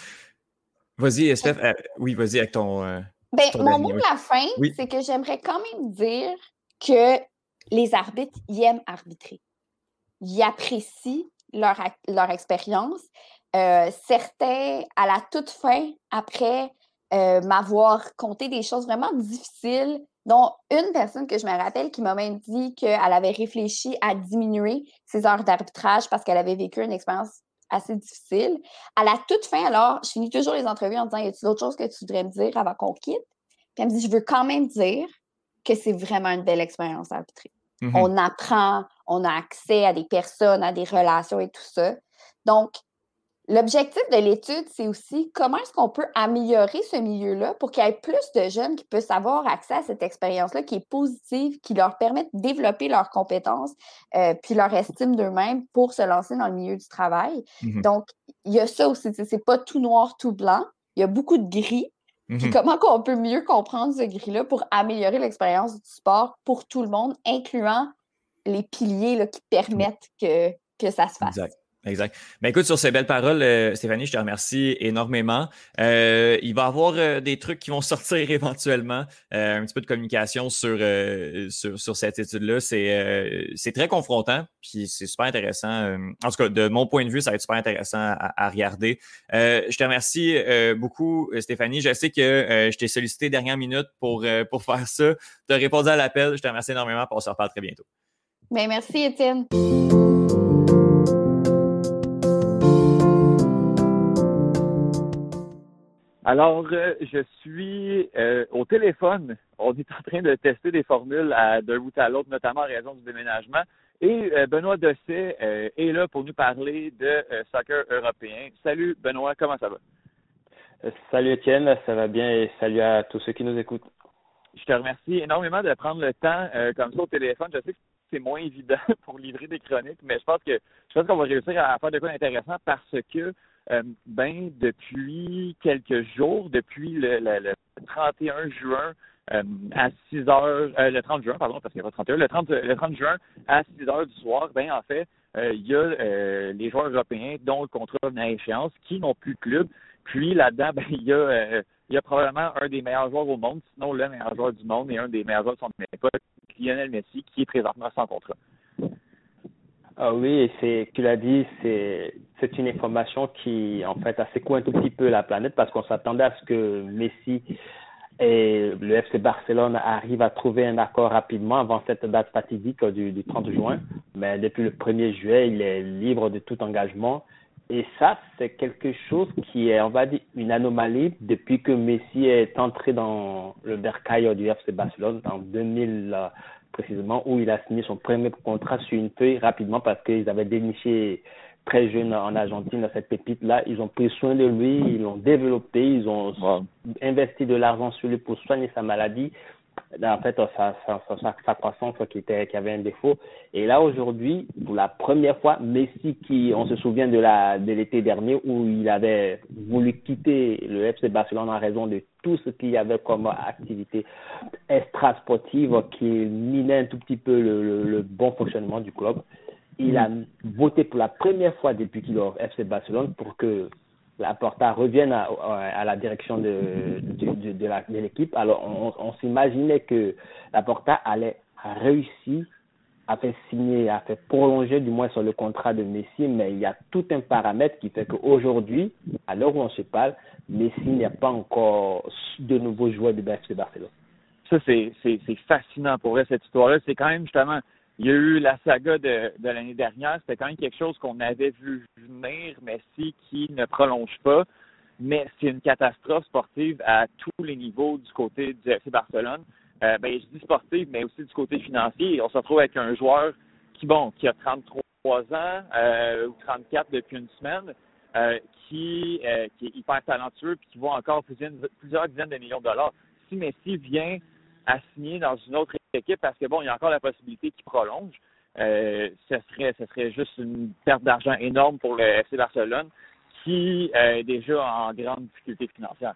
Vas-y, Steph. oui, vas-y avec ton. ben, mon mot de la fin, c'est que j'aimerais quand même dire que les arbitres, ils aiment arbitrer. Ils apprécient leur, leur expérience. certains, à la toute fin, après m'avoir conté des choses vraiment difficiles, dont une personne que je me rappelle qui m'a même dit qu'elle avait réfléchi à diminuer ses heures d'arbitrage parce qu'elle avait vécu une expérience assez difficile. À la toute fin, alors, je finis toujours les entrevues en disant Y a-t-il d'autres choses que tu voudrais me dire avant qu'on quitte? Puis elle me dit Je veux quand même dire que c'est vraiment une belle expérience à arbitrer. Mm-hmm. On apprend, on a accès à des personnes, à des relations et tout ça. Donc, L'objectif de l'étude, c'est aussi comment est-ce qu'on peut améliorer ce milieu-là pour qu'il y ait plus de jeunes qui puissent avoir accès à cette expérience-là qui est positive, qui leur permet de développer leurs compétences euh, puis leur estime d'eux-mêmes pour se lancer dans le milieu du travail. Mmh Donc, il y a ça aussi. C'est pas tout noir, tout blanc. Il y a beaucoup de gris. Puis mmh comment on peut mieux comprendre ce gris-là pour améliorer l'expérience du sport pour tout le monde, incluant les piliers là, qui permettent que, que ça se fasse. Exact. Ben écoute, sur ces belles paroles, euh, Stéphanie, je te remercie énormément. Euh, il va y avoir euh, des trucs qui vont <laughs> sortir éventuellement, un petit peu de communication sur, sur, sur, cette étude-là. C'est c'est très confrontant, puis c'est super intéressant. en tout cas, de mon point de vue, ça va être super intéressant à, à regarder. je te remercie beaucoup, Stéphanie. Je sais que je t'ai sollicité dernière minute pour, pour faire ça. Tu as répondu à l'appel. Je te remercie énormément. On se reparle très bientôt. Ben, merci, Étienne. Alors, euh, je suis euh, au téléphone. On est en train de tester des formules d'un bout à l'autre, notamment en raison du déménagement. Et euh, Benoît Dosset est là pour nous parler de soccer européen. Salut Benoît, comment ça va? Salut Étienne, ça va bien et salut à tous ceux qui nous écoutent. Je te remercie énormément de prendre le temps comme ça au téléphone. Je sais que c'est moins évident <laughs> pour livrer des chroniques, mais je pense que je pense qu'on va réussir à faire de quoi d'intéressant parce que euh, ben, depuis quelques jours, depuis le, 31 juin euh, à 6 heures, euh, le 30 juin, pardon, parce qu'il n'y a pas 31, le 30, le 30 juin à 6 heures du soir, ben, en fait, il y a les joueurs européens dont le contrat venait à échéance qui n'ont plus de club. Puis là-dedans, <laughs> ben, il y a il y a probablement un des meilleurs joueurs au monde, sinon le meilleur joueur du monde et un des meilleurs joueurs de son époque, Lionel Messi, qui est présentement sans contrat. Ah oui, c'est, tu l'as dit, c'est, c'est une information qui, en fait, a secoué un tout petit peu la planète parce qu'on s'attendait à ce que Messi et le FC Barcelone arrivent à trouver un accord rapidement avant cette date fatidique du, du 30 juin. Mais depuis le 1er juillet, il est libre de tout engagement. Et ça, c'est quelque chose qui est, on va dire, une anomalie depuis que Messi est entré dans le bercail du FC Barcelone en 2000 précisément, où il a signé son premier contrat sur une feuille rapidement parce qu'ils avaient déniché très jeune en Argentine cette pépite-là. Ils ont pris soin de lui, ils l'ont développé, ils ont investi de l'argent sur lui pour soigner sa maladie en fait, sa, sa, sa, sa croissance qui, était, qui avait un défaut. Et là, aujourd'hui, pour la première fois, Messi, qui, on se souvient de la de l'été dernier, où il avait voulu quitter le FC Barcelone en raison de tout ce qu'il y avait comme activité extra-sportive qui minait un tout petit peu le, le, bon fonctionnement du club. Il a voté pour la première fois depuis qu'il est au FC Barcelone pour que la Porta revienne à, la direction de, de, l'équipe. Alors, on, s'imaginait que la Porta allait réussir à faire signer, à faire prolonger du moins sur le contrat de Messi, mais il y a tout un paramètre qui fait qu'aujourd'hui, à l'heure où on se parle, Messi n'est pas encore de nouveau joueur de Barcelone. Ça, c'est fascinant pour vrai, cette histoire-là. C'est quand même justement il y a eu la saga de, de l'année dernière. C'était quand même quelque chose qu'on avait vu venir, Messi qui ne prolonge pas. Mais c'est une catastrophe sportive à tous les niveaux du côté du FC Barcelone. Euh, ben, je dis sportive, mais aussi du côté financier. On se retrouve avec un joueur qui, bon, qui a 33 ans euh, ou 34 depuis une semaine, euh, qui, euh, qui est hyper talentueux puis qui vaut encore plusieurs, plusieurs dizaines de millions de dollars. Si Messi vient à signer dans une autre équipe parce que bon, il y a encore la possibilité qu'il prolonge. Euh, ce serait ce serait juste une perte d'argent énorme pour le FC Barcelone qui euh, est déjà en grande difficulté financière.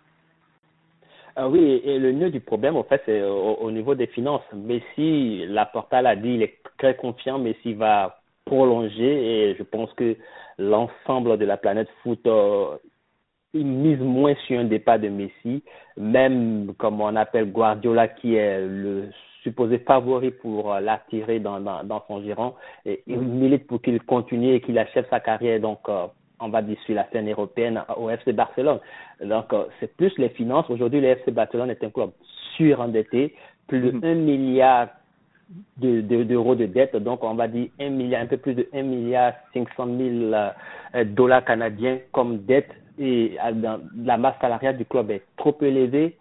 Ah oui, et le nœud du problème, en fait, c'est au, niveau des finances. Messi, l'a dit, il est très confiant, Messi va prolonger et je pense que l'ensemble de la planète foot euh, misent moins sur un départ de Messi, même comme on appelle Guardiola qui est le supposé favori pour l'attirer dans, dans, son giron, et il milite pour qu'il continue et qu'il achève sa carrière donc on va dire sur la scène européenne au FC Barcelone. Donc c'est plus les finances. Aujourd'hui le FC Barcelone est un club surendetté, plus de 1 mm-hmm. milliard d'euros de, de, dette, donc on va dire un milliard, un peu plus de 1 milliard 500 000 euh, dollars canadiens comme dette et euh, la masse salariale du club est trop élevée.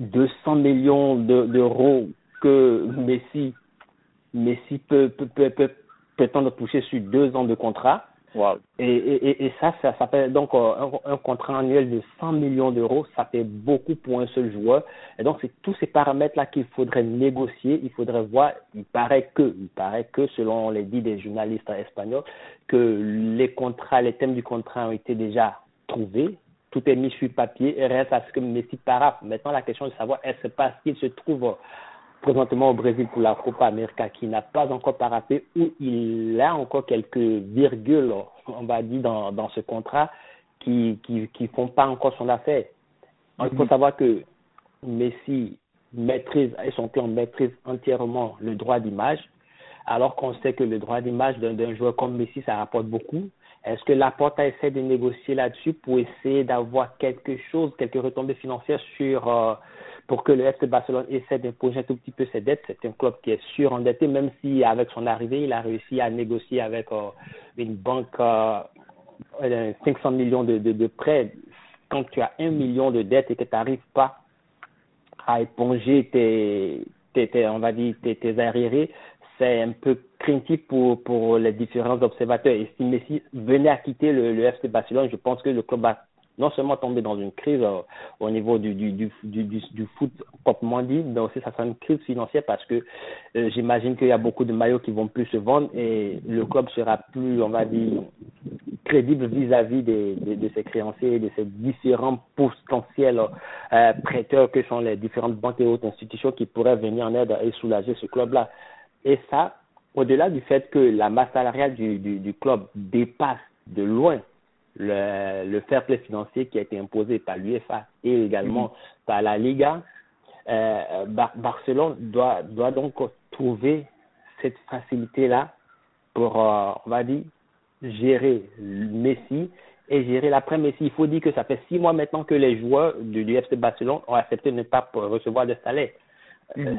200 millions d'euros que Messi, Messi peut, peut, peut, peut, prétendre toucher sur deux ans de contrat. Et, et, et, ça, ça, s'appelle donc euh, un, contrat annuel de 100 millions d'euros. Ça fait beaucoup pour un seul joueur. Et donc, c'est tous ces paramètres-là qu'il faudrait négocier. Il faudrait voir. Il paraît que, il paraît que, selon les dits des journalistes espagnols, que les contrats, les thèmes du contrat ont été déjà trouvés. Tout est mis sur papier et reste à ce que Messi parape. Maintenant, la question de savoir est-ce parce qu'il se trouve présentement au Brésil pour la Copa América qui n'a pas encore parapé ou il a encore quelques virgules, on va dire, dans, dans ce contrat qui qui qui font pas encore son affaire. Il faut mhm. savoir que Messi maîtrise et son plan maîtrise entièrement le droit d'image, alors qu'on sait que le droit d'image d'un joueur comme Messi, ça rapporte beaucoup. Est-ce que Laporta essaie de négocier là-dessus pour essayer d'avoir quelque chose, quelques retombées financières sur euh, pour que le FC Barcelone essaie d'imposer un tout petit peu ses dettes? C'est un club qui est surendetté, même si avec son arrivée, il a réussi à négocier avec euh, une banque euh, 500 millions de, de, de, prêts. Quand tu as un million de dettes et que tu n'arrives pas à éponger tes, tes, on va dire, tes, tes arriérés, c'est un peu craintif pour, pour les différents observateurs. Et si Messi venait à quitter le, FC Barcelone, je pense que le club va non seulement tomber dans une crise euh, au niveau du, du, du, du, du foot proprement dit, mais aussi ça sera une crise financière parce que euh, j'imagine qu'il y a beaucoup de maillots qui vont plus se vendre et le club sera plus, on va dire, crédible vis-à-vis de, de, ses créanciers et de ses différents potentiels euh, prêteurs que sont les différentes banques et autres institutions qui pourraient venir en aide et soulager ce club-là. Et ça, au-delà du fait que la masse salariale du, du, du club dépasse de loin le, le fair play financier qui a été imposé par l'UEFA et également mhm. par la Liga, euh, Barcelone doit, doit donc trouver cette facilité-là pour, euh, on va dire, gérer Messi et gérer l'après-Messi. Il faut dire que ça fait six mois maintenant que les joueurs du, du FC Barcelone ont accepté de ne pas recevoir de salaire. Mhm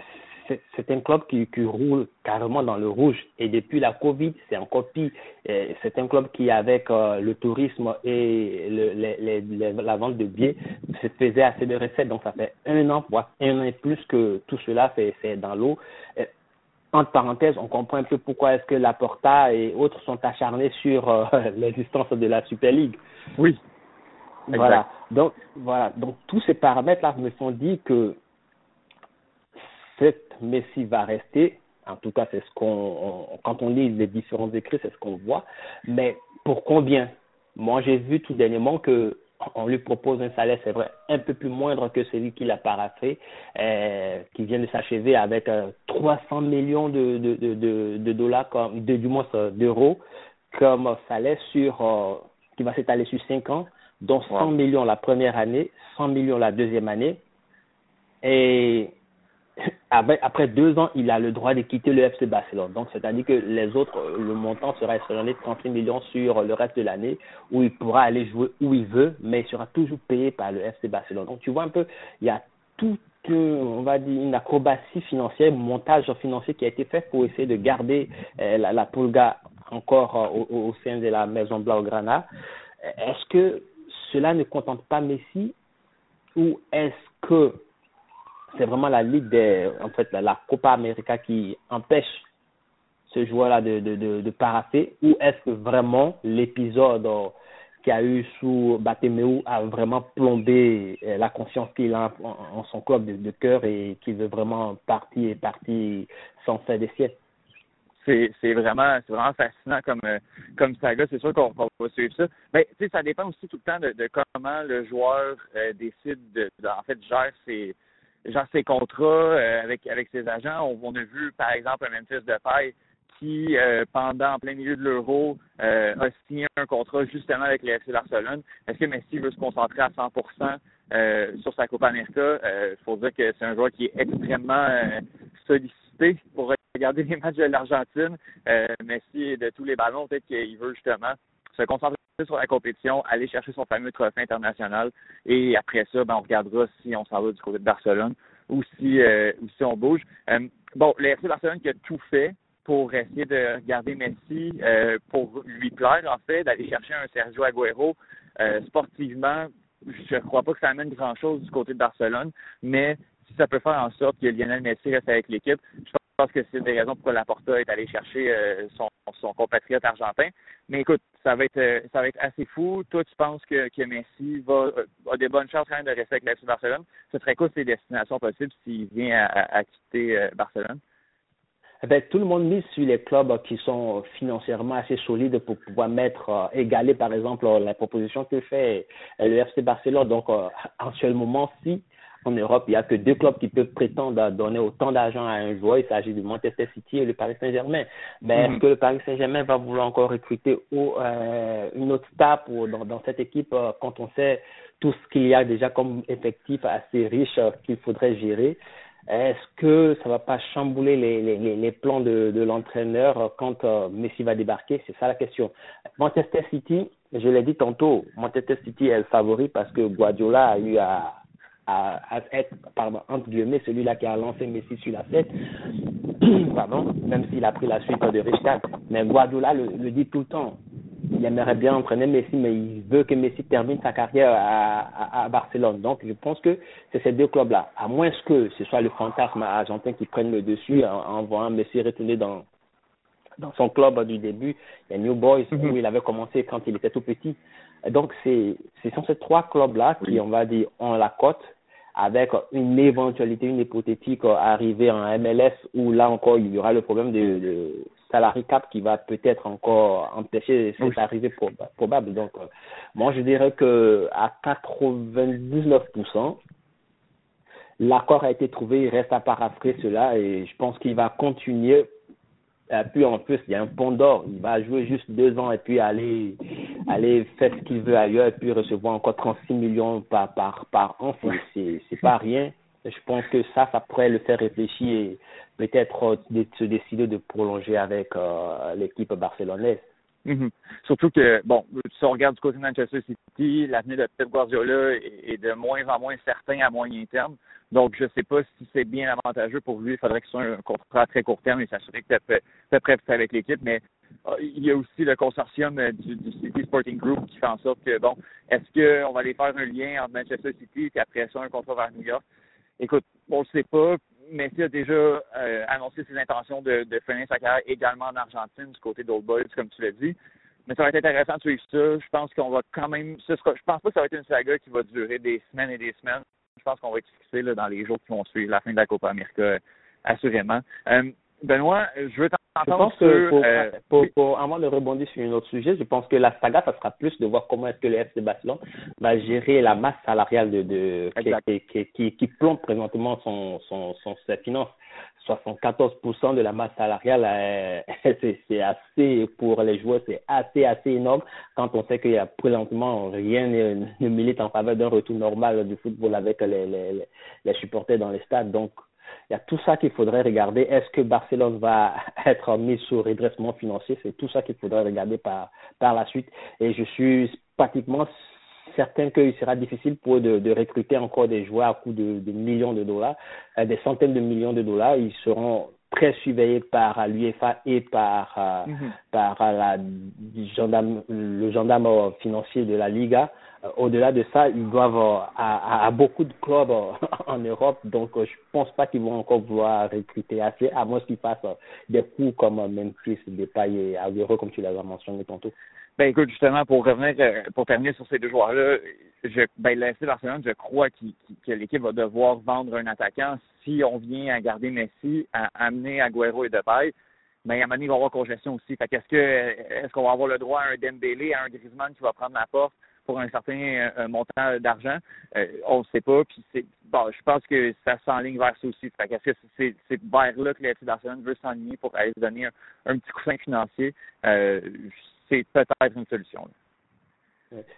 c'est un club qui, qui, roule carrément dans le rouge. Et depuis la Covid, c'est encore pire. C'est un club qui, avec euh, le tourisme et le, les, les, la vente de billets, se faisait assez de recettes. Donc, ça fait un an, voire un an et plus que tout cela, c'est dans l'eau. Entre parenthèses, on comprend un peu pourquoi est-ce que la Porta et autres sont acharnés sur euh, <laughs> l'existence de la Super League. Oui. Voilà. Donc, voilà. Donc, tous ces paramètres-là me font dire que cette Messi va rester. En tout cas, c'est ce qu'on, quand on lit les différents écrits, c'est ce qu'on voit. Mais pour combien? Moi, j'ai vu tout dernièrement que on lui propose un salaire, c'est vrai, un peu plus moindre que celui qu'il a paraffé, euh, qui vient de s'achever avec 300 euh, millions de, de, de, de, dollars, comme, de, du moins euh, d'euros, comme salaire sur, euh, qui va s'étaler sur 5 ans, dont 100 millions la première année, 100 millions la deuxième année. Et après deux ans, il a le droit de quitter le FC Barcelone. Donc, c'est-à-dire que les autres, euh, le montant sera échelonné de 36 millions sur le reste de l'année, où il pourra aller jouer où il veut, mais il sera toujours payé par le FC Barcelone. Donc, tu vois un peu, il y a tout on va dire, une acrobatie financière, montage financier qui a été fait pour essayer de garder euh, la, la encore euh, au, au, sein de la Maison Blaugrana. Est-ce que cela ne contente pas Messi ou est-ce que c'est vraiment la ligue des, en fait, la, Copa América qui empêche ce joueur-là de, de, de, de paraffer ou est-ce que vraiment l'épisode euh, qu'il a eu sous Batemeu a vraiment plombé euh, la conscience qu'il a en, son club de, cœur et qu'il veut vraiment partir et partir sans faire des siècles? c'est c'est vraiment c'est vraiment fascinant comme euh, comme saga. C'est sûr qu'on va suivre ça. Mais tu sais ça dépend aussi tout le temps de, de comment le joueur décide de, en fait gère ses genre ses contrats euh, avec avec ses agents. On, a vu, par exemple, un Memphis Depay qui, pendant en plein milieu de l'Euro, a signé un contrat justement avec le FC Barcelone. Est-ce que Messi veut se concentrer à 100% sur sa Copa América? Il faut dire que c'est un joueur qui est extrêmement sollicité pour regarder les matchs de l'Argentine. Messi, de tous les ballons, peut-être qu'il veut justement se concentrer sur la compétition, aller chercher son fameux trophée international et après ça, ben, on regardera si on s'en va du côté de Barcelone ou si, euh, ou si on bouge. Euh, bon, le FC Barcelone qui a tout fait pour essayer de regarder Messi, euh, pour lui plaire en fait, d'aller chercher un Sergio Aguero sportivement. Je ne crois pas que ça amène grand-chose du côté de Barcelone, mais si ça peut faire en sorte que Lionel Messi reste avec l'équipe, je pense que c'est une des raisons pourquoi Laporta est allé chercher son, son compatriote argentin. Mais écoute, ça va être euh, ça va être assez fou. Toi, tu penses que, que Messi va euh, a des bonnes chances quand même de rester avec l'FC Barcelone? Ce serait quoi ses destinations possibles s'il vient à, quitter euh, Barcelone? Eh bien, tout le monde mise sur les clubs qui sont financièrement assez solides pour pouvoir mettre, égaler par exemple la proposition que fait le FC Barcelone. Donc, en ce moment, si en Europe, il n'y a que deux clubs qui peuvent prétendre donner autant d'argent à un joueur. Il s'agit du Manchester City et le Paris Saint-Germain. Mais est-ce mhm. que le Paris Saint-Germain va vouloir encore recruter euh, une autre star pour, dans, cette équipe euh, quand on sait tout ce qu'il y a déjà comme effectif assez riche euh, qu'il faudrait gérer? Est-ce que ça va pas chambouler les, les, les plans de, de l'entraîneur quand Messi va débarquer? C'est ça la question. Manchester City, je l'ai dit tantôt, Manchester City est le favori parce que Guardiola a eu à, à, être, pardon, entre guillemets, celui-là qui a lancé Messi sur la tête, <clears throat> pardon, même s'il a pris la suite de Richtad. Mais Guardiola le, le, dit tout le temps. Il aimerait bien entraîner Messi, mais il veut que Messi termine sa carrière à, à, Barcelone. Donc, je pense que c'est ces deux clubs-là. À moins que ce soit le fantasme argentin qui prenne le dessus en, voyant Messi retourner dans, dans son club du début, a New Boys, où il avait commencé quand il était tout petit. Donc, c'est, ce sont ces trois clubs-là qui, on va dire, ont la cote avec une éventualité, une hypothétique arrivée en MLS où là encore il y aura le problème de, de salary cap qui va peut-être encore empêcher cette arrivée probable. Donc, euh, moi je dirais que à 99%, l'accord a été trouvé, il reste à paraphrer cela et je pense qu'il va continuer et puis en plus, il y a un pont d'or. Il va jouer juste deux ans et puis aller, aller faire ce qu'il veut ailleurs et puis recevoir encore 36 millions par, par, par an. C'est, c'est pas rien. Je pense que ça, ça pourrait le faire réfléchir et peut-être se décider de prolonger avec euh, l'équipe barcelonaise. Mhm. Surtout que, bon, si on regarde du côté de Manchester City, l'avenir de Pep Guardiola est de moins en moins certain à moyen terme. Donc, je ne sais pas si c'est bien avantageux pour lui. Il faudrait que ce soit un contrat à très court terme et s'assurer que es prêt avec l'équipe. Mais euh, il y a aussi le consortium euh, du, City Sporting Group qui fait en sorte que, bon, est-ce qu'on va aller faire un lien entre Manchester City et après ça un contrat vers New York? Écoute, on ne sait pas. Messi a déjà euh, annoncé ses intentions de, de finir sa carrière également en Argentine du côté d'Old Boys, comme tu l'as dit. Mais ça va être intéressant de suivre ça. Je pense qu'on va quand même. je pense pas que ça va être une saga qui va durer des semaines et des semaines je pense qu'on va être fixé là, dans les jours qui vont suivre la fin de la Copa América, assurément. Euh, Benoît, je veux t'entendre sur... Euh, pour, pour, avant de rebondir sur un autre sujet, je pense que la saga, ça sera plus de voir comment est-ce que le FC Barcelone va gérer la masse salariale de, de qui, qui, qui, plombe présentement son, son, son, ses finances. 74% de la masse salariale, euh, <laughs> c'est assez pour les joueurs, c'est assez, assez énorme quand on sait qu'il y a présentement rien ne, ne milite en faveur d'un retour normal du football avec les, les, les supporters dans les stades. Donc, il y a tout ça qu'il faudrait regarder. Est-ce que Barcelone va <laughs> être mis sous redressement financier? C'est tout ça qu'il faudrait regarder par, par la suite. Et je suis pratiquement certain qu'il sera difficile pour eux de, recruter encore des joueurs à coût de, de millions de dollars, euh, des centaines de millions de dollars. Ils seront très surveillés par l'UEFA et par, euh, mhm. par la, gendarme, le gendarme financier de la Liga. Euh, au-delà de ça, ils doivent à, à, beaucoup de clubs <laughs> en Europe, donc je pense pas qu'ils vont encore vouloir recruter assez, à moins qu'ils fassent des coups comme Memphis, Depay et Aguero, comme tu l'as mentionné tantôt. Ben écoute, justement, pour revenir, euh, pour terminer sur ces deux joueurs-là, je, ben, l'AC Barcelone, je crois que l'équipe va devoir vendre un attaquant si on vient à garder Messi, à amener Agüero et Depay. Mais ben, à un moment donné, il va y avoir congestion aussi. Fait qu'est-ce que est-ce qu'on va avoir le droit à un Dembélé, à un Griezmann qui va prendre la porte pour un certain montant d'argent? on ne sait pas. Puis c'est bon, je pense que ça s'enligne vers ça aussi. Est-ce que c'est, vers là que l'FC Barcelone veut s'enligner pour aller se donner un, petit coussin financier? C'est peut-être une solution.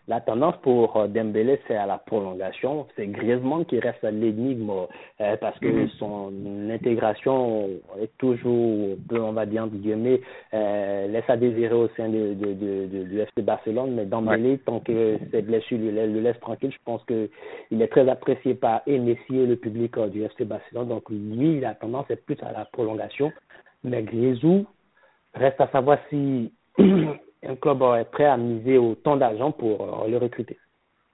La tendance pour euh, Dembélé, c'est à la prolongation. C'est Griezmann qui reste l'énigme euh, parce que mm-hmm. son intégration est toujours, on va dire entre guillemets, euh, laisse à désirer au sein de, de, de, du FC Barcelone. Mais Dembélé, tant que ses blessures le, le laissent tranquille, je pense qu'il est très apprécié par et Messi et le public du FC Barcelone. Donc lui, la tendance est plus à la prolongation. Mais Griezmann reste à savoir si <clears throat> un club est prêt à miser autant d'argent pour euh, le recruter.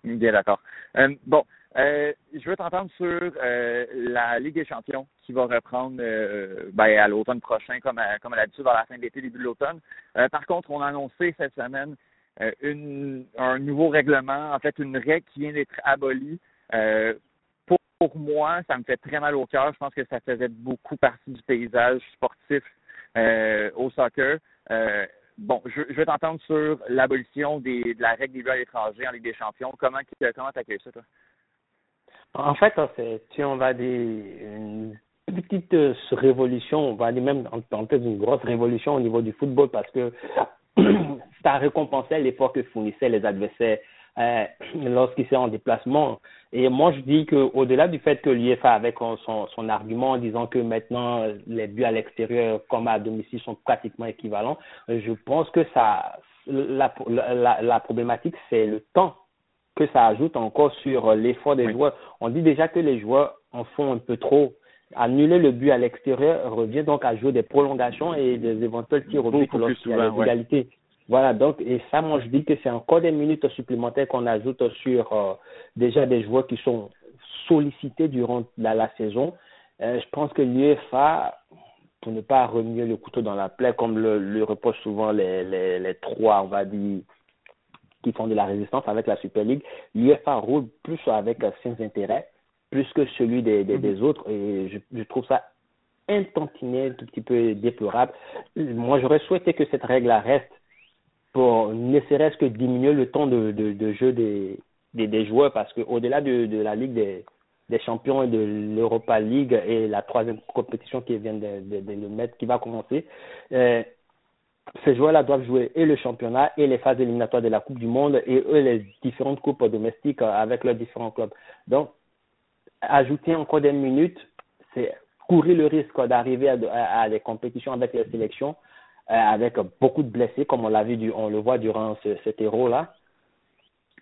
Bien d'accord. Euh, bon, euh, je veux t'entendre sur la Ligue des champions qui va reprendre ben, à l'automne prochain, comme à, comme à l'habitude, à la fin de l'été, début de l'automne. par contre, on a annoncé cette semaine une, un nouveau règlement, en fait, une règle qui vient d'être abolie. Pour, pour, moi, ça me fait très mal au cœur. Je pense que ça faisait beaucoup partie du paysage sportif au soccer bon, je, je vais t'entendre sur l'abolition de la règle des buts à l'étranger en Ligue des Champions. Comment comment accueilles ça, toi? En fait, c'est, on va dire, une petite euh, révolution, on va dire même en, en d'une grosse révolution au niveau du football parce que <clears throat> ça récompensait l'effort que fournissaient les adversaires euh, <clears throat> lorsqu'il s'est en déplacement. Et moi, je dis qu'au-delà du fait que l'UEFA avait son, son argument en disant que maintenant les buts à l'extérieur comme à domicile sont pratiquement équivalents, je pense que ça, la, la, la problématique, c'est le temps que ça ajoute encore sur l'effort des joueurs. On dit déjà que les joueurs en font un peu trop. Annuler le but à l'extérieur revient donc à jouer des prolongations et des éventuels tirs au but lorsqu'il y a. Voilà, donc, et ça, moi, je dis que c'est encore des minutes supplémentaires qu'on ajoute sur euh, déjà des joueurs qui sont sollicités durant la, saison. Euh, je pense que l'UEFA, pour ne pas remuer le couteau dans la plaie, comme le, le reprochent souvent les, les, les trois, on va dire, qui font de la résistance avec la Super League, l'UEFA roule plus avec ses intérêts, plus que celui des, des, des autres, et je, je trouve ça un tantinet, un tout petit peu déplorable. Moi, j'aurais souhaité que cette règle reste pour ne serait-ce que diminuer le temps de, de, de jeu des, des, joueurs parce qu'au-delà de, de la Ligue des, des champions et de l'Europa League et la troisième compétition qui vient de, le mettre, qui va commencer, euh, ces joueurs-là doivent jouer et le championnat et les phases éliminatoires de la Coupe du Monde et eux les différentes coupes domestiques avec leurs différents clubs. Donc, ajouter encore des minutes, c'est courir le risque d'arriver à, à, des compétitions avec les sélections euh, avec beaucoup de blessés, comme on l'a vu, on le voit durant ce, cet héros-là,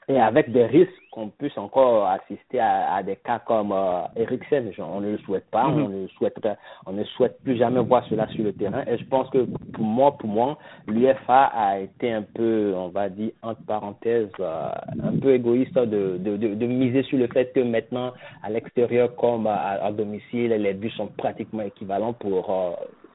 et avec des risques qu'on puisse encore assister à, à des cas comme euh, Eriksen. On ne le souhaite pas, mm-hmm. on ne souhaite, on ne souhaite plus jamais voir cela sur le terrain. Et je pense que pour moi, pour moi, l'UFA a été un peu, on va dire entre parenthèses, euh, un peu égoïste de, de, de, de, miser sur le fait que maintenant, à l'extérieur comme à, à, domicile, les buts sont pratiquement équivalents pour euh,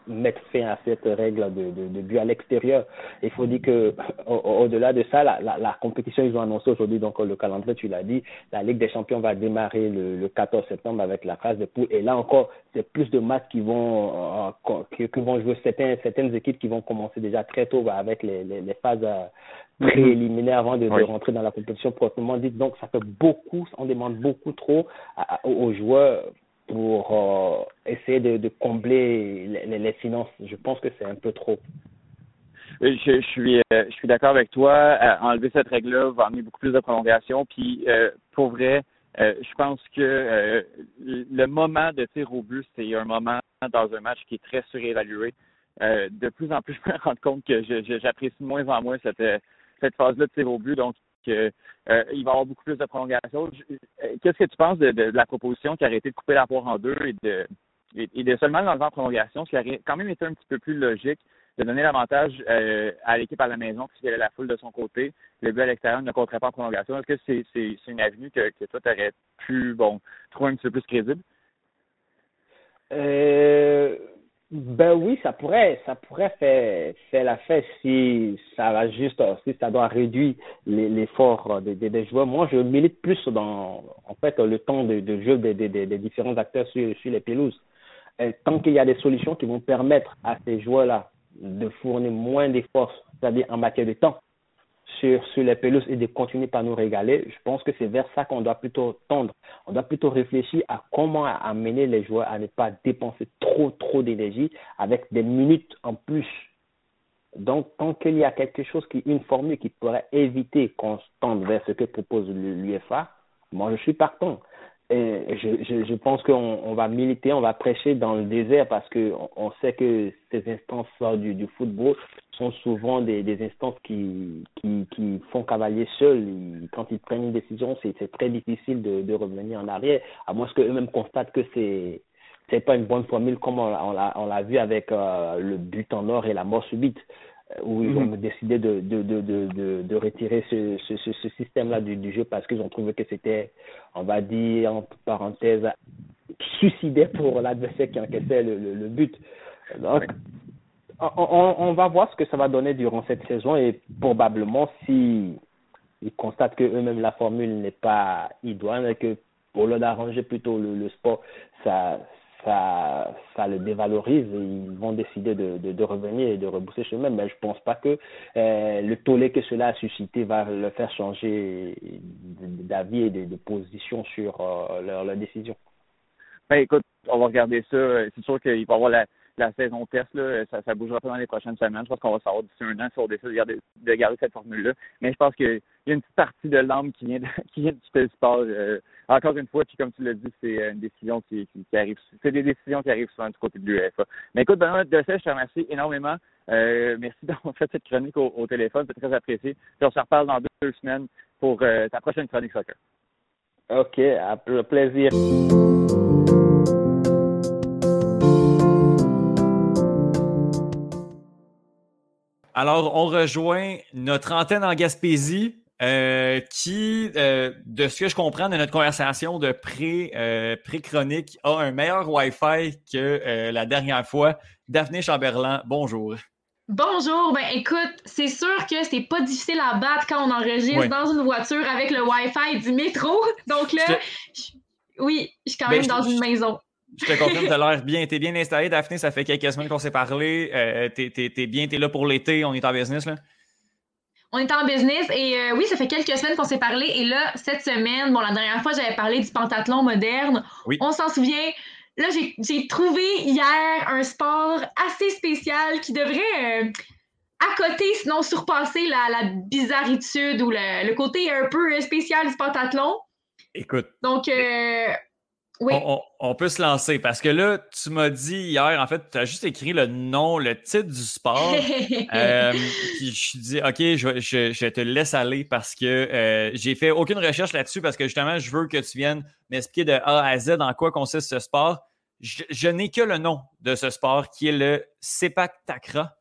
mettre fin à cette règle de, de, de but à l'extérieur. Il faut dire que au-delà de ça, la, la, la, compétition, ils ont annoncé aujourd'hui, donc le calendrier, tu l'as dit, la Ligue des Champions va démarrer le, le 14 septembre avec la phase de poule. Et là encore, c'est plus de matchs qui vont, euh, qui, vont jouer certains, certaines équipes qui vont commencer déjà très tôt avec les, les, les phases euh, préliminaires avant de, de, rentrer dans la compétition proprement dite. Donc, ça fait beaucoup, on demande beaucoup trop aux joueurs pour euh, essayer de, combler les, les, finances. Je pense que c'est un peu trop. Je, je suis, euh, je suis d'accord avec toi. Euh, enlever cette règle-là va amener beaucoup plus de prolongation. Puis, pour vrai, je pense que le moment de tir au but, c'est un moment dans un match qui est très surévalué. de plus en plus, <laughs> je me rends compte que j'apprécie de moins en moins cette, cette phase-là de tir au but. Donc, qu'il euh, va y avoir beaucoup plus de prolongation. Euh, qu'est-ce que tu penses de, la proposition qui a arrêté de couper la poire en deux et de, et, de seulement l'enlever en prolongation, ce qui aurait quand même été un petit peu plus logique de donner l'avantage euh, à l'équipe à la maison qui avait la foule de son côté. Le but à l'extérieur ne compterait pas en prolongation. Est-ce que c'est une avenue que, que toi, tu aurais pu bon, trouver un petit peu plus crédible? Euh, ben oui, ça pourrait, ça pourrait faire, faire la fête si ça va juste, si ça doit réduire l'effort des, des, joueurs. Moi, je milite plus dans, en fait, le temps de, jeu des, des, des, différents acteurs sur, sur les pelouses. Tant qu'il y a des solutions qui vont permettre à ces joueurs-là de fournir moins d'efforts, c'est-à-dire en matière de temps, sur, sur les pelouses et de continuer par nous régaler, je pense que c'est vers ça qu'on doit plutôt tendre. On doit plutôt réfléchir à comment amener les joueurs à ne pas dépenser trop, trop d'énergie avec des minutes en plus. Donc, tant qu'il y a quelque chose qui, une formule qui pourrait éviter qu'on tende vers ce que propose l'UFA, moi je suis partant je, je, je, pense qu'on on va militer, on va prêcher dans le désert parce que on, sait que ces instances du, du football sont souvent des, des instances qui, qui, qui font cavalier seuls. Quand ils prennent une décision, c'est très difficile de, de revenir en arrière, à moins qu'eux-mêmes constatent que c'est c'est pas une bonne formule comme on, on l'a vu avec euh, le but en or et la mort subite où ils ont mhm. décidé de, de, de, de, de retirer ce, ce, ce, système-là du, du, jeu parce qu'ils ont trouvé que c'était, on va dire, en parenthèse, suicidaire pour l'adversaire qui encaissait le, le, but. Donc, on, on, va voir ce que ça va donner durant cette saison et probablement si ils constatent que eux-mêmes la formule n'est pas idoine et que pour leur d'arranger plutôt le, le sport, ça, ça, ça le dévalorise et ils vont décider de, de, de revenir et de rebousser chemin. Mais je pense pas que euh, le tollé que cela a suscité va le faire changer d'avis et de, position sur euh, leur, leur, décision. Ben, écoute, on va regarder ça. C'est sûr qu'il va y avoir la, la saison test, là, ça, ça bougera pas dans les prochaines semaines. Je pense qu'on va savoir d'ici un an si on décide de garder, de garder cette formule-là. Mais je pense qu'il y a une petite partie de l'âme qui vient de, <laughs> qui vient du sport. Euh, encore une fois, puis comme tu l'as dit, c'est une décision qui, qui, arrive. C'est des décisions qui arrivent souvent du côté de l'UEFA. Mais écoute, Benoît de je te remercie énormément. Euh, merci <laughs> d'avoir fait cette chronique au, téléphone. C'est très apprécié. Puis on se reparle dans deux, semaines pour euh, ta prochaine chronique soccer. OK, à plaisir. Alors, on rejoint notre antenne en Gaspésie, euh, qui, euh, de ce que je comprends de notre conversation de euh, pré-chronique, a un meilleur Wi-Fi que la dernière fois. Daphné Chamberlain, bonjour. Bonjour, ben écoute, c'est sûr que c'est pas difficile à battre quand on enregistre dans une voiture avec le Wi-Fi du métro. <laughs> Donc là, oui, je suis quand ben, même dans une maison. Je te confirme, t'as l'air <laughs> bien. T'es bien installé, Daphné. Ça fait quelques semaines qu'on s'est parlé. Euh, t'es, t'es, bien, t'es là pour l'été. On est en business, là? On est en business et euh, oui, ça fait quelques semaines qu'on s'est parlé. Et là, cette semaine, bon, la dernière fois, j'avais parlé du pentathlon moderne. Oui. On s'en souvient. Là, j'ai, trouvé hier un sport assez spécial qui devrait, euh, à côté, sinon surpasser la, la bizarritude ou le, le, côté un peu spécial du pentathlon. Écoute. Donc, on, peut se lancer parce que là, tu m'as dit hier, en fait, tu as juste écrit le nom, le titre du sport. <laughs> euh, puis je dit, OK, je, te laisse aller parce que euh, j'ai fait aucune recherche là-dessus parce que justement, je veux que tu viennes m'expliquer de A à Z en quoi consiste ce sport. Je, n'ai que le nom de ce sport qui est le Sepak Takra.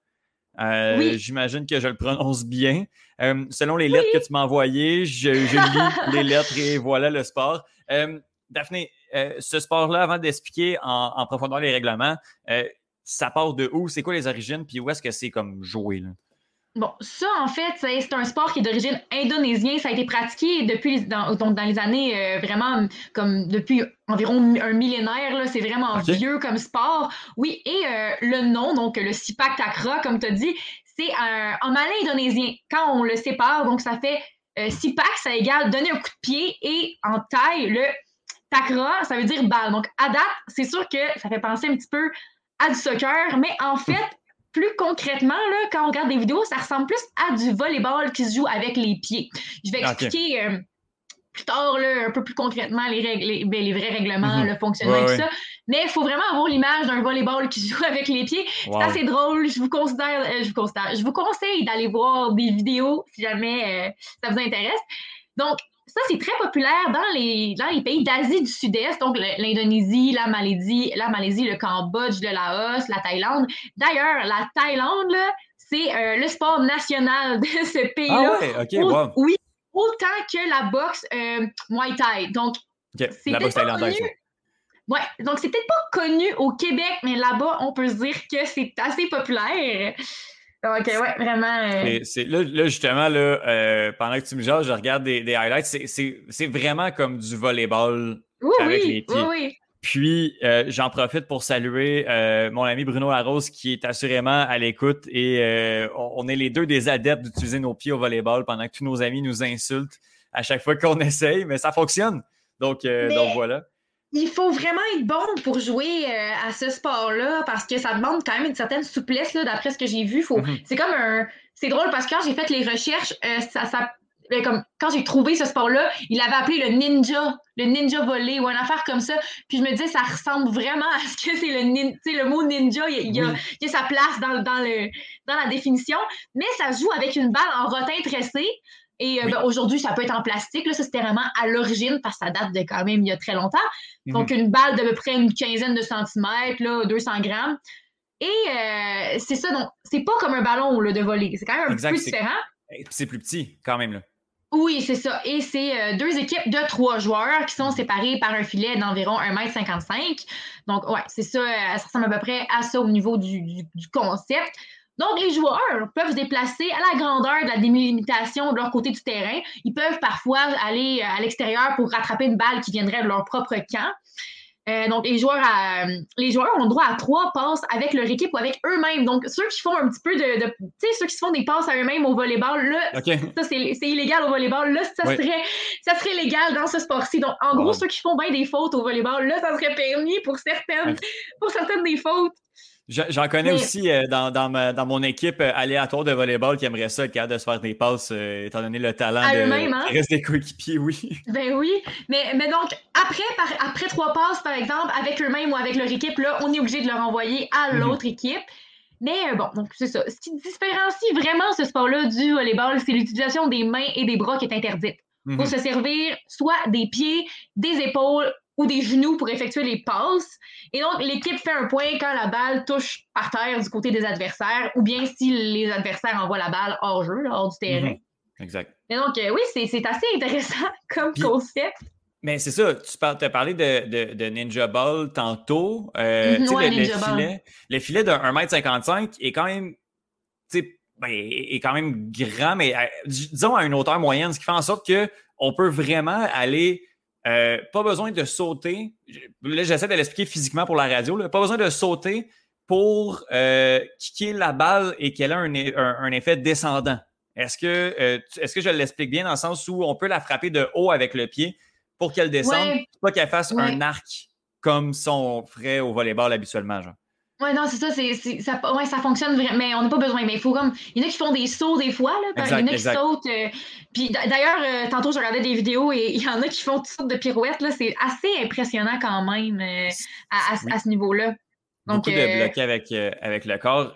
Euh, j'imagine que je le prononce bien. Selon les lettres que tu m'as envoyées, je, lis les lettres et voilà le sport. Daphné, euh, ce sport-là, avant d'expliquer en, profondeur les règlements, euh, ça part de où? C'est quoi les origines? Puis où est-ce que c'est comme joué? Là? Bon, ça, en fait, c'est un sport qui est d'origine indonésienne. Ça a été pratiqué depuis dans, dans les années euh, vraiment comme depuis environ un millénaire. C'est vraiment vieux comme sport. Oui, et le nom, donc le Sipak Takra, comme tu as dit, c'est en malin indonésien. Quand on le sépare, donc ça fait Sipak, ça égale donner un coup de pied et en taille, le Takra, ça veut dire balle. Donc, à date, c'est sûr que ça fait penser un petit peu à du soccer, mais en fait, plus concrètement, là, quand on regarde des vidéos, ça ressemble plus à du volleyball qui se joue avec les pieds. Je vais expliquer euh, plus tard, là, un peu plus concrètement, les, règles, les, ben, vrais règlements, mhm. le fonctionnement et tout ça. Mais il faut vraiment avoir l'image d'un volleyball qui se joue avec les pieds. C'est assez drôle. Je vous considère, euh, je vous considère, je vous conseille d'aller voir des vidéos si jamais euh, ça vous intéresse. Donc, ça, c'est très populaire dans les, dans les pays d'Asie du Sud-Est, donc l'Indonésie, la Malaisie, la Malaisie, le Cambodge, le Laos, la Thaïlande. D'ailleurs, la Thaïlande, c'est euh, le sport national de <laughs> ce pays-là. Ah ouais, ok, Oui, autant que la boxe euh, Muay Thai. Donc, la boxe thaïlandaise. Ouais, donc c'est peut-être pas connu au Québec, mais là-bas, on peut se dire que c'est assez populaire. OK, ouais, vraiment. Euh, c'est, là, là, justement, là, euh, pendant que tu me jases, je regarde des, des highlights. C'est, vraiment comme du volleyball oui, avec oui, les pieds. Oui, oui. Puis, euh, j'en profite pour saluer mon ami Bruno Larose qui est assurément à l'écoute et on est les deux des adeptes d'utiliser nos pieds au volleyball pendant que tous nos amis nous insultent à chaque fois qu'on <laughs> essaye, mais ça fonctionne. Donc, donc voilà. Il faut vraiment être bon pour jouer à ce sport-là parce que ça demande quand même une certaine souplesse, d'après ce que j'ai vu. Faut... Mm-hmm. C'est comme un. C'est drôle parce que quand j'ai fait les recherches, ça, ça ben, comme quand j'ai trouvé ce sport-là, il avait appelé le ninja, le ninja volé ou une affaire comme ça. Puis je me disais, ça ressemble vraiment à ce que c'est le ninja. Le mot ninja, il, a, sa place dans, dans, le, dans la définition. Mais ça joue avec une balle en rotin tressé. Et euh, ben, aujourd'hui, ça peut être en plastique. Là, ça, c'était vraiment à l'origine parce que ça date de quand même il y a très longtemps. Mhm. Donc, une balle de peu près une quinzaine de centimètres, là, 200 grammes. Et euh, c'est ça, donc, c'est pas comme un ballon là, de voler. C'est quand même un peu différent. C'est plus petit, quand même. Là. Oui, c'est ça. Et c'est euh, deux équipes de trois joueurs qui sont séparés par un filet d'environ 1m55. Donc, ouais, c'est ça. Ça ressemble à peu près à ça au niveau du, concept. Donc, les joueurs peuvent se déplacer à la grandeur de la délimitation de leur côté du terrain. Ils peuvent parfois aller euh, à l'extérieur pour rattraper une balle qui viendrait de leur propre camp. Euh, donc, les joueurs, les joueurs ont le droit à trois passes avec leur équipe ou avec eux-mêmes. Donc, ceux qui font un petit peu de. tu sais, ceux qui se font des passes à eux-mêmes au volleyball, là, ça, c'est illégal au volleyball. Là, ça, serait, ça serait légal dans ce sport-ci. Donc, en gros, ceux qui font bien des fautes au volleyball, là, ça serait permis pour certaines, pour certaines des fautes. J'en connais aussi euh, dans, dans, ma, dans, mon équipe euh, aléatoire de volleyball qui aimerait ça, capable de se faire des passes, euh, étant donné le talent de hein? reste des coéquipiers, oui. Ben oui. Mais, mais donc, après, par, après trois passes, par exemple, avec eux-mêmes ou avec leur équipe, là, on est obligé de leur envoyer à mhm. l'autre équipe. Mais bon, donc c'est ça. Ce qui différencie vraiment ce sport-là du volleyball, c'est l'utilisation des mains et des bras qui est interdite. Il faut mhm. se servir soit des pieds, des épaules ou des genoux pour effectuer les passes. Et donc, l'équipe fait un point quand la balle touche par terre du côté des adversaires, ou bien si les adversaires envoient la balle hors jeu, hors du terrain. Mhm. Exact. Et donc, euh, oui, c'est assez intéressant <laughs> comme concept. Mais c'est ça, tu as parlé de, de, Ninja Ball tantôt. Euh, mhm, le, filet, le filet de 1m55 est quand même, ben, est quand même grand, mais euh, disons à une hauteur moyenne, ce qui fait en sorte qu'on peut vraiment aller euh, pas besoin de sauter. Là, j'essaie de l'expliquer physiquement pour la radio. Pas besoin de sauter pour euh, kicker la balle et qu'elle a un, effet descendant. Est-ce que, euh, est-ce que je l'explique bien dans le sens où on peut la frapper de haut avec le pied pour qu'elle descende, pas qu'elle fasse un arc comme son ferait au volleyball habituellement, genre? Oui, non, c'est ça, c'est, ça, ouais, ça fonctionne vraiment, mais on n'a pas besoin. Mais il faut comme. Il y en a qui font des sauts des fois, là. il y en a qui sautent. Euh, puis d'ailleurs, euh, tantôt, je regardais des vidéos et il y en a qui font toutes sortes de pirouettes, là. C'est assez impressionnant quand même euh, à, à, ce niveau-là. Donc, Beaucoup de bloquer avec, avec le corps.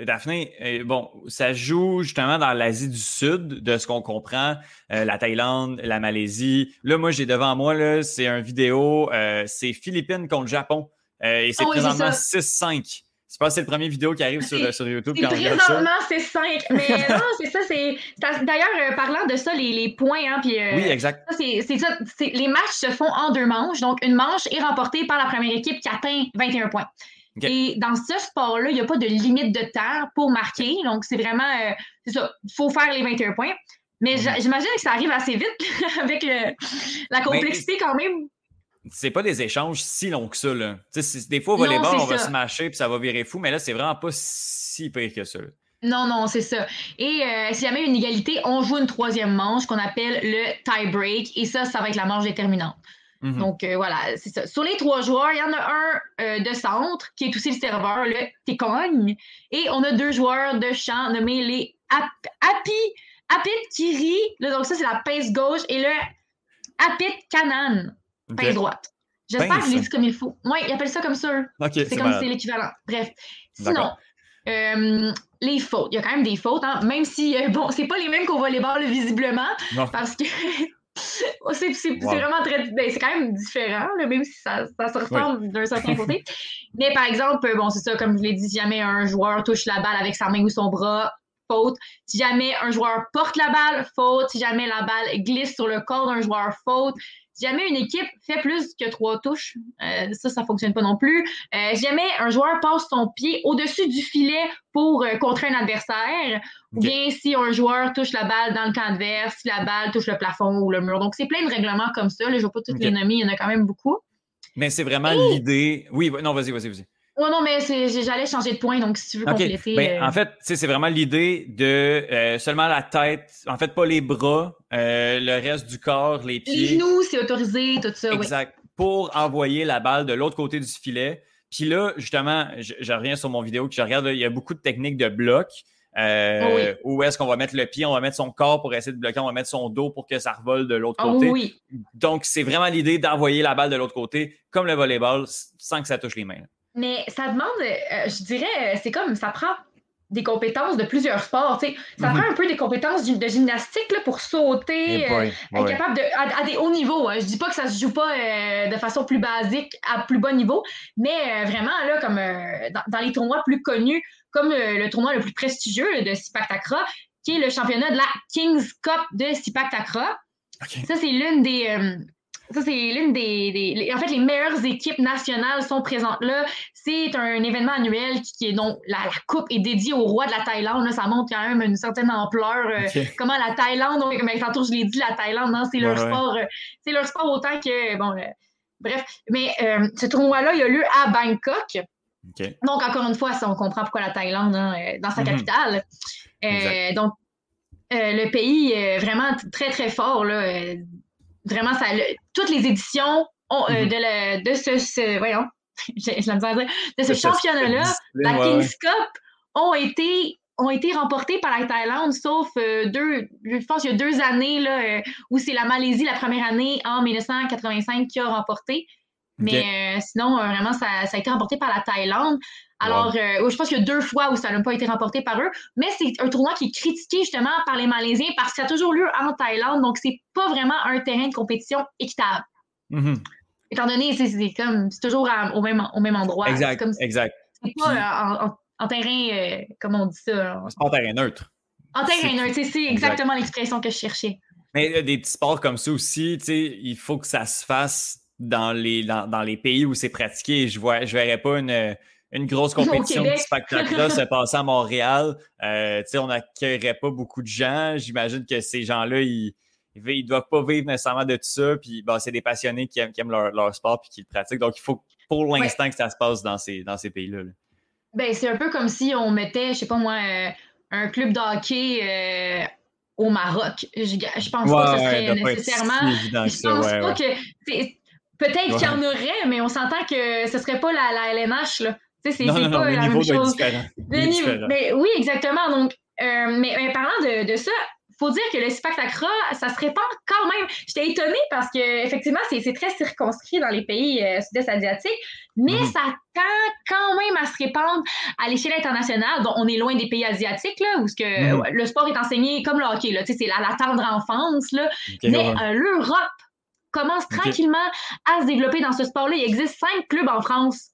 Daphné, bon, ça joue justement dans l'Asie du Sud, de ce qu'on comprend, la Thaïlande, la Malaisie. Là, moi, j'ai devant moi, là, c'est un vidéo, c'est Philippines contre Japon. Euh, et c'est ah présentement 6-5. Je pense que c'est le premier vidéo qui arrive sur, sur YouTube. Présentement, c'est 5. Mais non, c'est ça. c'est D'ailleurs, euh, parlant de ça, les, les points. Hein, puis, euh, oui, exact. C'est ça. Les matchs se font en deux manches. Donc, une manche est remportée par la première équipe qui atteint 21 points. Et dans ce sport-là, il n'y a pas de limite de temps pour marquer. Donc, c'est vraiment. c'est ça. Il faut faire les 21 points. Mais mhm. j'imagine que ça arrive assez vite <laughs> avec la complexité quand même c'est pas des échanges si longs que ça. Là. des fois, au volleyball, on va se mâcher puis ça va virer fou, mais là, c'est vraiment pas si pire que ça. Non, non, c'est ça. Et euh, si jamais une égalité, on joue une troisième manche qu'on appelle le tie break. Et ça, ça va être la manche déterminante. Mhm. Donc euh, voilà, c'est ça. Sur les trois joueurs, il y en a un euh, de centre qui est aussi le serveur, le Tekogne. Et on a deux joueurs de champ nommés les Api, Apit Kiri. donc ça, c'est la pince gauche. Et le Apit Kanan. Pince droite. J'espère que je l'ai dit comme il faut. Oui, ils appellent ça comme ça. c'est comme si c'est l'équivalent. Bref. Sinon, euh, les fautes. Il y a quand même des fautes, hein, même si, euh, bon, c'est pas les mêmes qu'au volleyball, visiblement, parce que <laughs> c'est vraiment très. Ben, c'est quand même différent, même si ça, ça se ressemble d'un certain <laughs> côté. Mais par exemple, bon, c'est ça, comme je l'ai dit, si jamais un joueur touche la balle avec sa main ou son bras, faute. Si jamais un joueur porte la balle, faute. Si jamais la balle glisse sur le corps d'un joueur, faute. Si jamais une équipe fait plus que trois touches, euh, ça, ça fonctionne pas non plus. Euh, si jamais un joueur passe son pied au-dessus du filet pour euh, contrer un adversaire, ou bien si un joueur touche la balle dans le camp adverse, si la balle touche le plafond ou le mur. Donc, c'est plein de règlements comme ça. je ne vais pas tous les nommer, il y en a quand même beaucoup. Mais c'est vraiment l'idée. Oui, non, vas-y, vas-y, vas-y. Ouais, non, mais j'allais changer de point, donc si tu veux compléter. Ben, euh, En fait, c'est vraiment l'idée de euh, seulement la tête, en fait, pas les bras, euh, le reste du corps, les pieds. Les genoux, c'est autorisé, tout ça. Exact. Pour envoyer la balle de l'autre côté du filet. Puis là, justement, je, reviens sur mon vidéo que je regarde, il y a beaucoup de techniques de bloc. Euh, Où est-ce qu'on va mettre le pied, on va mettre son corps pour essayer de bloquer, on va mettre son dos pour que ça revole de l'autre côté. oui. Donc, c'est vraiment l'idée d'envoyer la balle de l'autre côté, comme le volleyball, sans que ça touche les mains. Mais ça demande, euh, je dirais, c'est comme ça prend des compétences de plusieurs sports. Ça mhm. prend un peu des compétences de gymnastique là, pour sauter, euh, être capable de. À, des hauts niveaux. Hein. Je dis pas que ça se joue pas euh, de façon plus basique, à plus bas niveau, mais vraiment, là, comme dans, les tournois plus connus, comme le tournoi le plus prestigieux de Sipak Takra, qui est le championnat de la Kings Cup de Sipak Takra. Ça, c'est l'une des ça, c'est l'une des, En fait, les meilleures équipes nationales sont présentes là. C'est un événement annuel qui, est donc la, coupe est dédiée au roi de la Thaïlande. ça montre quand même une certaine ampleur. Euh, comment la Thaïlande, donc, mais tantôt je l'ai dit, la Thaïlande, c'est leur sport. Euh, c'est leur sport autant que bon. Euh, bref, mais ce tournoi-là, il a lieu à Bangkok. Donc, encore une fois, on comprend pourquoi la Thaïlande, hein, dans sa mhm. capitale. donc, le pays est vraiment très, très fort. Là, vraiment, ça, toutes les éditions ont, euh, de, de ce, voyons, <laughs> de ce championnat-là, la Kings Cup, ont été ont été remportés par la Thaïlande, sauf euh, deux, je pense qu'il y a deux années là, euh, où c'est la Malaisie la première année en 1985 qui a remporté. Mais sinon, vraiment, ça, ça, a été remporté par la Thaïlande. Alors, euh, je pense qu'il y a deux fois où ça n'a pas été remporté par eux, mais c'est un tournoi qui est critiqué justement par les Malaisiens parce que ça a toujours lieu en Thaïlande, donc c'est pas vraiment un terrain de compétition équitable. Mm-hmm. Étant donné, c'est comme c'est toujours au, même, au même endroit. Exact. exact. C'est pas en, terrain, euh, comment on dit ça? C'est pas en terrain neutre. En terrain neutre, c'est exactement l'expression que je cherchais. Mais des petits sports comme ça aussi, il faut que ça se fasse dans les, dans, les pays où c'est pratiqué. Je ne je verrais pas une une grosse <laughs> compétition de spectacle-là se passer à Montréal, euh, on n'accueillerait pas beaucoup de gens. J'imagine que ces gens-là, ils ne doivent pas vivre nécessairement de tout ça. Puis bon, c'est des passionnés qui aiment, leur, sport et qui le pratiquent. Donc, il faut pour l'instant que ça se passe dans ces, dans ces pays-là. Ben, c'est un peu comme si on mettait, je sais pas moi, euh, un club de hockey euh, au Maroc. Je, je pense pas que ce serait nécessairement. je pense pas que. Peut-être qu'il y en aurait, mais on s'entend que ce serait pas la, la LNH. Là c'est pas la même chose. Mais, oui, exactement. Donc, euh, mais, parlant de, de ça, faut dire que le Sipactacra, ça se répand quand même. J'étais étonnée parce que effectivement, c'est très circonscrit dans les pays euh, sud-est asiatiques, mais mhm. ça tend quand même à se répandre à l'échelle internationale. Donc, on est loin des pays asiatiques, là, où ce que, mhm. le sport est enseigné comme le hockey, c'est la, la, tendre enfance. Là. mais euh, l'Europe commence tranquillement à se développer dans ce sport-là. Il existe cinq clubs en France.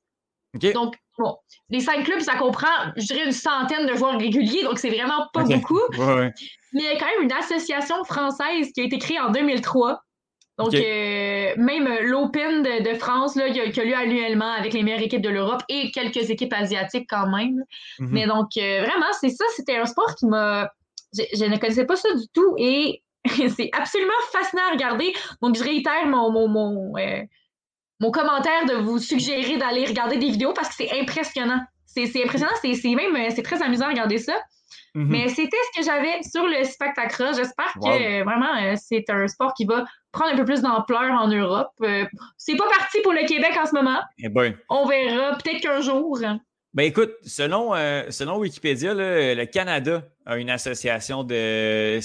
Donc, Bon, les cinq clubs, ça comprend, je dirais, une centaine de joueurs réguliers, donc c'est vraiment pas beaucoup. Mais il y a quand même une association française qui a été créée en 2003. Donc, euh, même l'Open de, France, là, qui, a, lieu annuellement avec les meilleures équipes de l'Europe et quelques équipes asiatiques quand même. Mhm. Mais donc, euh, vraiment, c'est ça, c'était un sport qui m'a. Je, ne connaissais pas ça du tout et <laughs> c'est absolument fascinant à regarder. Donc, je réitère mon, mon, euh, mon commentaire de vous suggérer d'aller regarder des vidéos parce que c'est impressionnant. C'est impressionnant, c'est même euh, c'est très amusant à regarder ça. Mhm. Mais c'était ce que j'avais sur le spectacle. J'espère que euh, vraiment euh, c'est un sport qui va prendre un peu plus d'ampleur en Europe. c'est pas parti pour le Québec en ce moment. Eh ben. On verra peut-être qu'un jour. Ben écoute, selon, selon Wikipédia, le Canada a une association de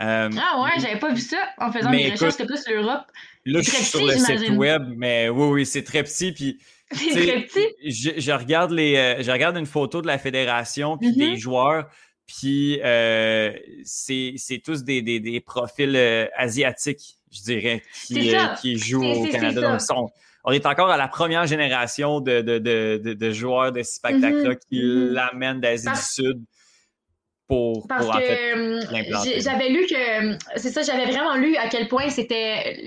spectacles. ah ouais, j'avais pas vu ça en faisant mes recherches, c'était plus l'Europe. Là, je suis sur le site web, mais oui, oui, c'est très petit. Puis, <laughs> c'est très petit? Je, regarde les, euh, je regarde une photo de la fédération, puis des mm-hmm. joueurs, puis euh, c'est tous des, des, des profils euh, asiatiques, je dirais, qui, qui jouent au Canada. Donc, on est encore à la première génération de, de, de, de joueurs de spectacle mm-hmm. qui mm-hmm. l'amènent d'Asie du Sud pour, Parce que j'avais lu que c'est ça, j'avais vraiment lu à quel point c'était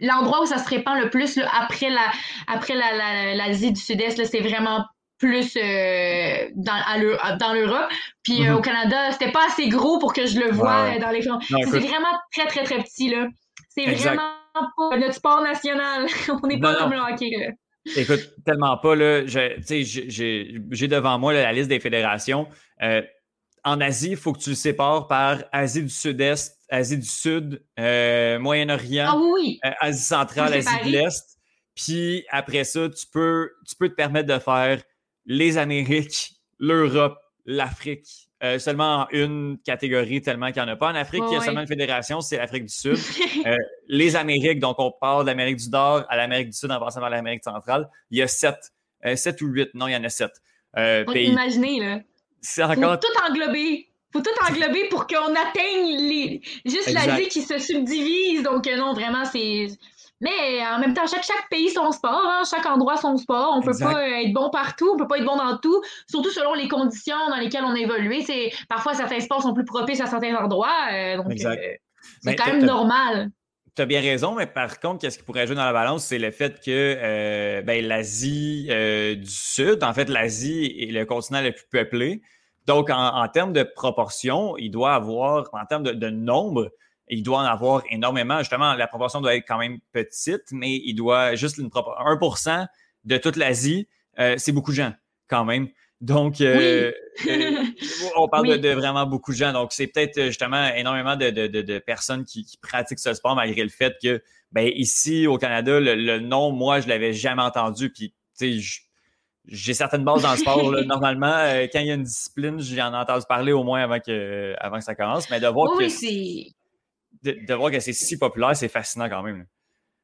l'endroit où ça se répand le plus après la après l'Asie du Sud-Est, c'est vraiment plus euh, dans, dans l'Europe. Puis euh, mm-hmm. au Canada, c'était pas assez gros pour que je le voie dans les C'est vraiment très, très, très petit. là. C'est vraiment pas notre sport national. <laughs> On n'est pas comme le hockey. Écoute, tellement pas. J'ai devant moi la liste des fédérations. Euh, en Asie, il faut que tu le sépares par Asie du Sud-Est, Asie du Sud, euh, Moyen-Orient, ah euh, Asie centrale, Asie de l'Est. Puis après ça, tu peux, tu peux te permettre de faire les Amériques, l'Europe, l'Afrique. Euh, seulement en une catégorie, tellement qu'il n'y en a pas. En Afrique, il y a seulement une fédération, c'est l'Afrique du Sud. <laughs> les Amériques, donc on part de l'Amérique du Nord à l'Amérique du Sud en passant par l'Amérique centrale. Il y a sept, sept ou huit, non, il y en a sept. pays. Imaginez, là. C'est encore... Faut tout englober. Faut tout englober pour qu'on atteigne les... juste l'Asie qui se subdivise. Donc, euh, non, vraiment, c'est. Mais en même temps, chaque, chaque pays son sport, hein, chaque endroit son sport. On ne peut pas être bon partout, on ne peut pas être bon dans tout, surtout selon les conditions dans lesquelles on évolue. C'est, parfois, certains sports sont plus propices à certains endroits. Euh, donc, euh, c'est quand même normal. Tu as bien raison, mais par contre, qu'est-ce qui pourrait jouer dans la balance, c'est le fait que ben, l'Asie du Sud, en fait, l'Asie est le continent le plus peuplé. Donc, en, termes de proportion, il doit avoir, en termes de, nombre, il doit en avoir énormément. Justement, la proportion doit être quand même petite, mais il doit juste une 1% de toute l'Asie, euh, c'est beaucoup de gens quand même. Donc, euh, euh, <laughs> on parle de, vraiment beaucoup de gens. Donc, c'est peut-être justement énormément de, personnes qui, pratiquent ce sport malgré le fait que, ben, ici au Canada, le, nom, moi, je l'avais jamais entendu. Puis, tu sais, j'ai certaines bases dans le sport. <laughs> Normalement, euh, quand il y a une discipline, j'en ai entendu parler au moins avant que, avant que ça commence. Mais de voir, que, de, voir que c'est si populaire, c'est fascinant quand même.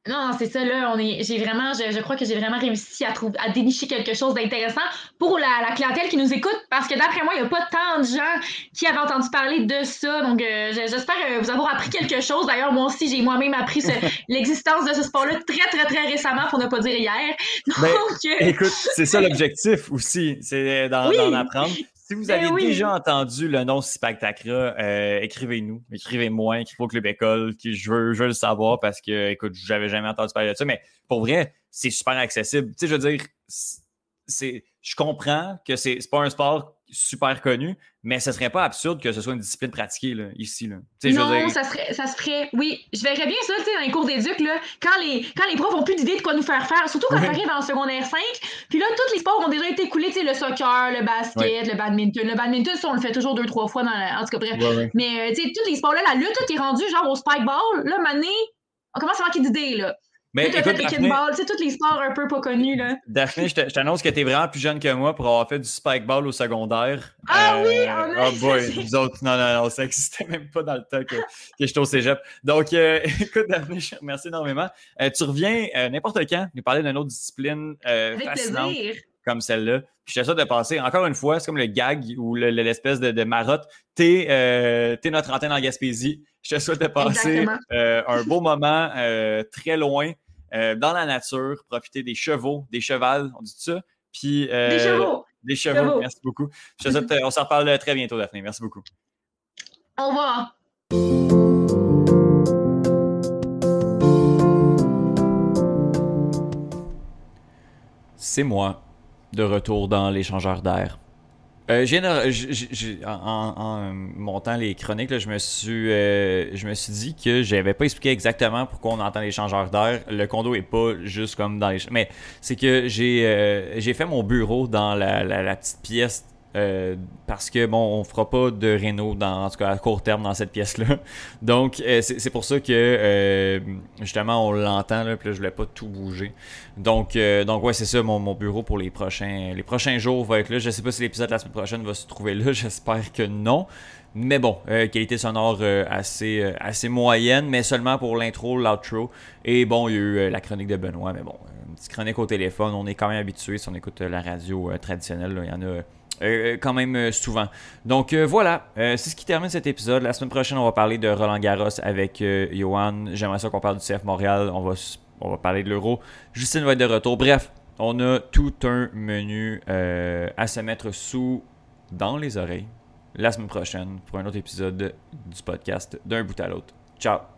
Non, c'est ça, là, on est. J'ai vraiment, je, crois que j'ai vraiment réussi à trouver à dénicher quelque chose d'intéressant pour la, clientèle qui nous écoute, parce que d'après moi, il n'y a pas tant de gens qui avaient entendu parler de ça. Donc euh, j'espère euh, vous avoir appris quelque chose. D'ailleurs, moi aussi, j'ai moi-même appris <laughs> l'existence de ce sport-là très, très, très récemment, pour ne pas dire hier. Ben, donc, euh, écoute, c'est ça l'objectif aussi, c'est d'en apprendre. Si vous ben avez déjà entendu le nom Spectacra, euh, écrivez-nous, écrivez-moi, écrivez au Club École, que je veux, je veux le savoir parce que, écoute, j'avais jamais entendu parler de ça, mais pour vrai, c'est super accessible. Tu sais, je veux dire, c'est, je comprends que c'est pas un sport super connu, mais ce serait pas absurde que ce soit une discipline pratiquée là, ici. Là. non, ça, serait, ça se ferait. Oui, je verrais bien ça dans les cours d'éduc, là, quand les, quand les profs ont plus d'idée de quoi nous faire faire, surtout quand on arrive en secondaire 5. Puis là, tous les sports ont déjà été coulés, le soccer, le basket, le badminton. Le badminton, ça, on le fait toujours deux, trois fois dans la... En tout cas, bref. Mais, euh, tous les sports-là, la lutte, tout est rendu genre au spike ball. Là, mané, on commence à manquer d'idées, là. Mais tu as fait Daphné, tu sais, tous les sports un peu pas connus, là. Daphné, je t'annonce que tu es vraiment plus jeune que moi pour avoir fait du spikeball au secondaire. Ah oui, euh, on a Oh boy, nous autres, non, non, non, ça n'existait même pas dans le temps que, que j'étais au cégep. Donc, euh, <laughs> écoute, Daphné, je te remercie énormément. Euh, tu reviens n'importe quand nous parler d'une autre discipline fascinante. Plaisir comme celle-là. Puis je ça de passer, encore une fois, c'est comme le gag ou l'espèce de, de, marotte. T'es euh, es notre antenne en Gaspésie. <laughs> Je te souhaite de passer euh, un beau moment euh, très loin euh, dans la nature, profiter des chevaux, des chevals, on dit ça. Puis, des chevaux. Des chevaux, merci beaucoup. Je te souhaite, on s'en reparle très bientôt, Daphné. Merci beaucoup. Au revoir. C'est moi de retour dans l'échangeur d'air. Euh, en, montant les chroniques, je, me suis, euh, je me suis dit que j'avais pas expliqué exactement pourquoi on entend l'échangeur d'air. Le condo est pas juste comme dans les... Mais c'est que j'ai euh, fait mon bureau dans la, la petite pièce euh, parce que bon, on fera pas de réno dans en tout cas à court terme dans cette pièce-là. <laughs> Donc euh, c'est pour ça que euh, justement on l'entend là, puis là, je voulais pas tout bouger. Donc donc ouais c'est ça mon, mon, bureau pour les prochains les prochains jours va être là. Je sais pas si l'épisode de la semaine prochaine va se trouver là. <laughs> J'espère que non. Mais bon, qualité sonore assez, assez moyenne, mais seulement pour l'intro, l'outro. Et bon, il y a eu la chronique de Benoît, mais bon, une petite chronique au téléphone. On est quand même habitué si on écoute la radio traditionnelle. Il y en a euh, quand même euh, souvent. Donc euh, voilà, c'est ce qui termine cet épisode. La semaine prochaine, on va parler de Roland Garros avec Johan. J'aimerais ça qu'on parle du CF Montréal. On va, on va parler de l'Euro. Justine va être de retour. Bref, on a tout un menu à se mettre sous dans les oreilles la semaine prochaine pour un autre épisode du podcast d'un bout à l'autre. Ciao!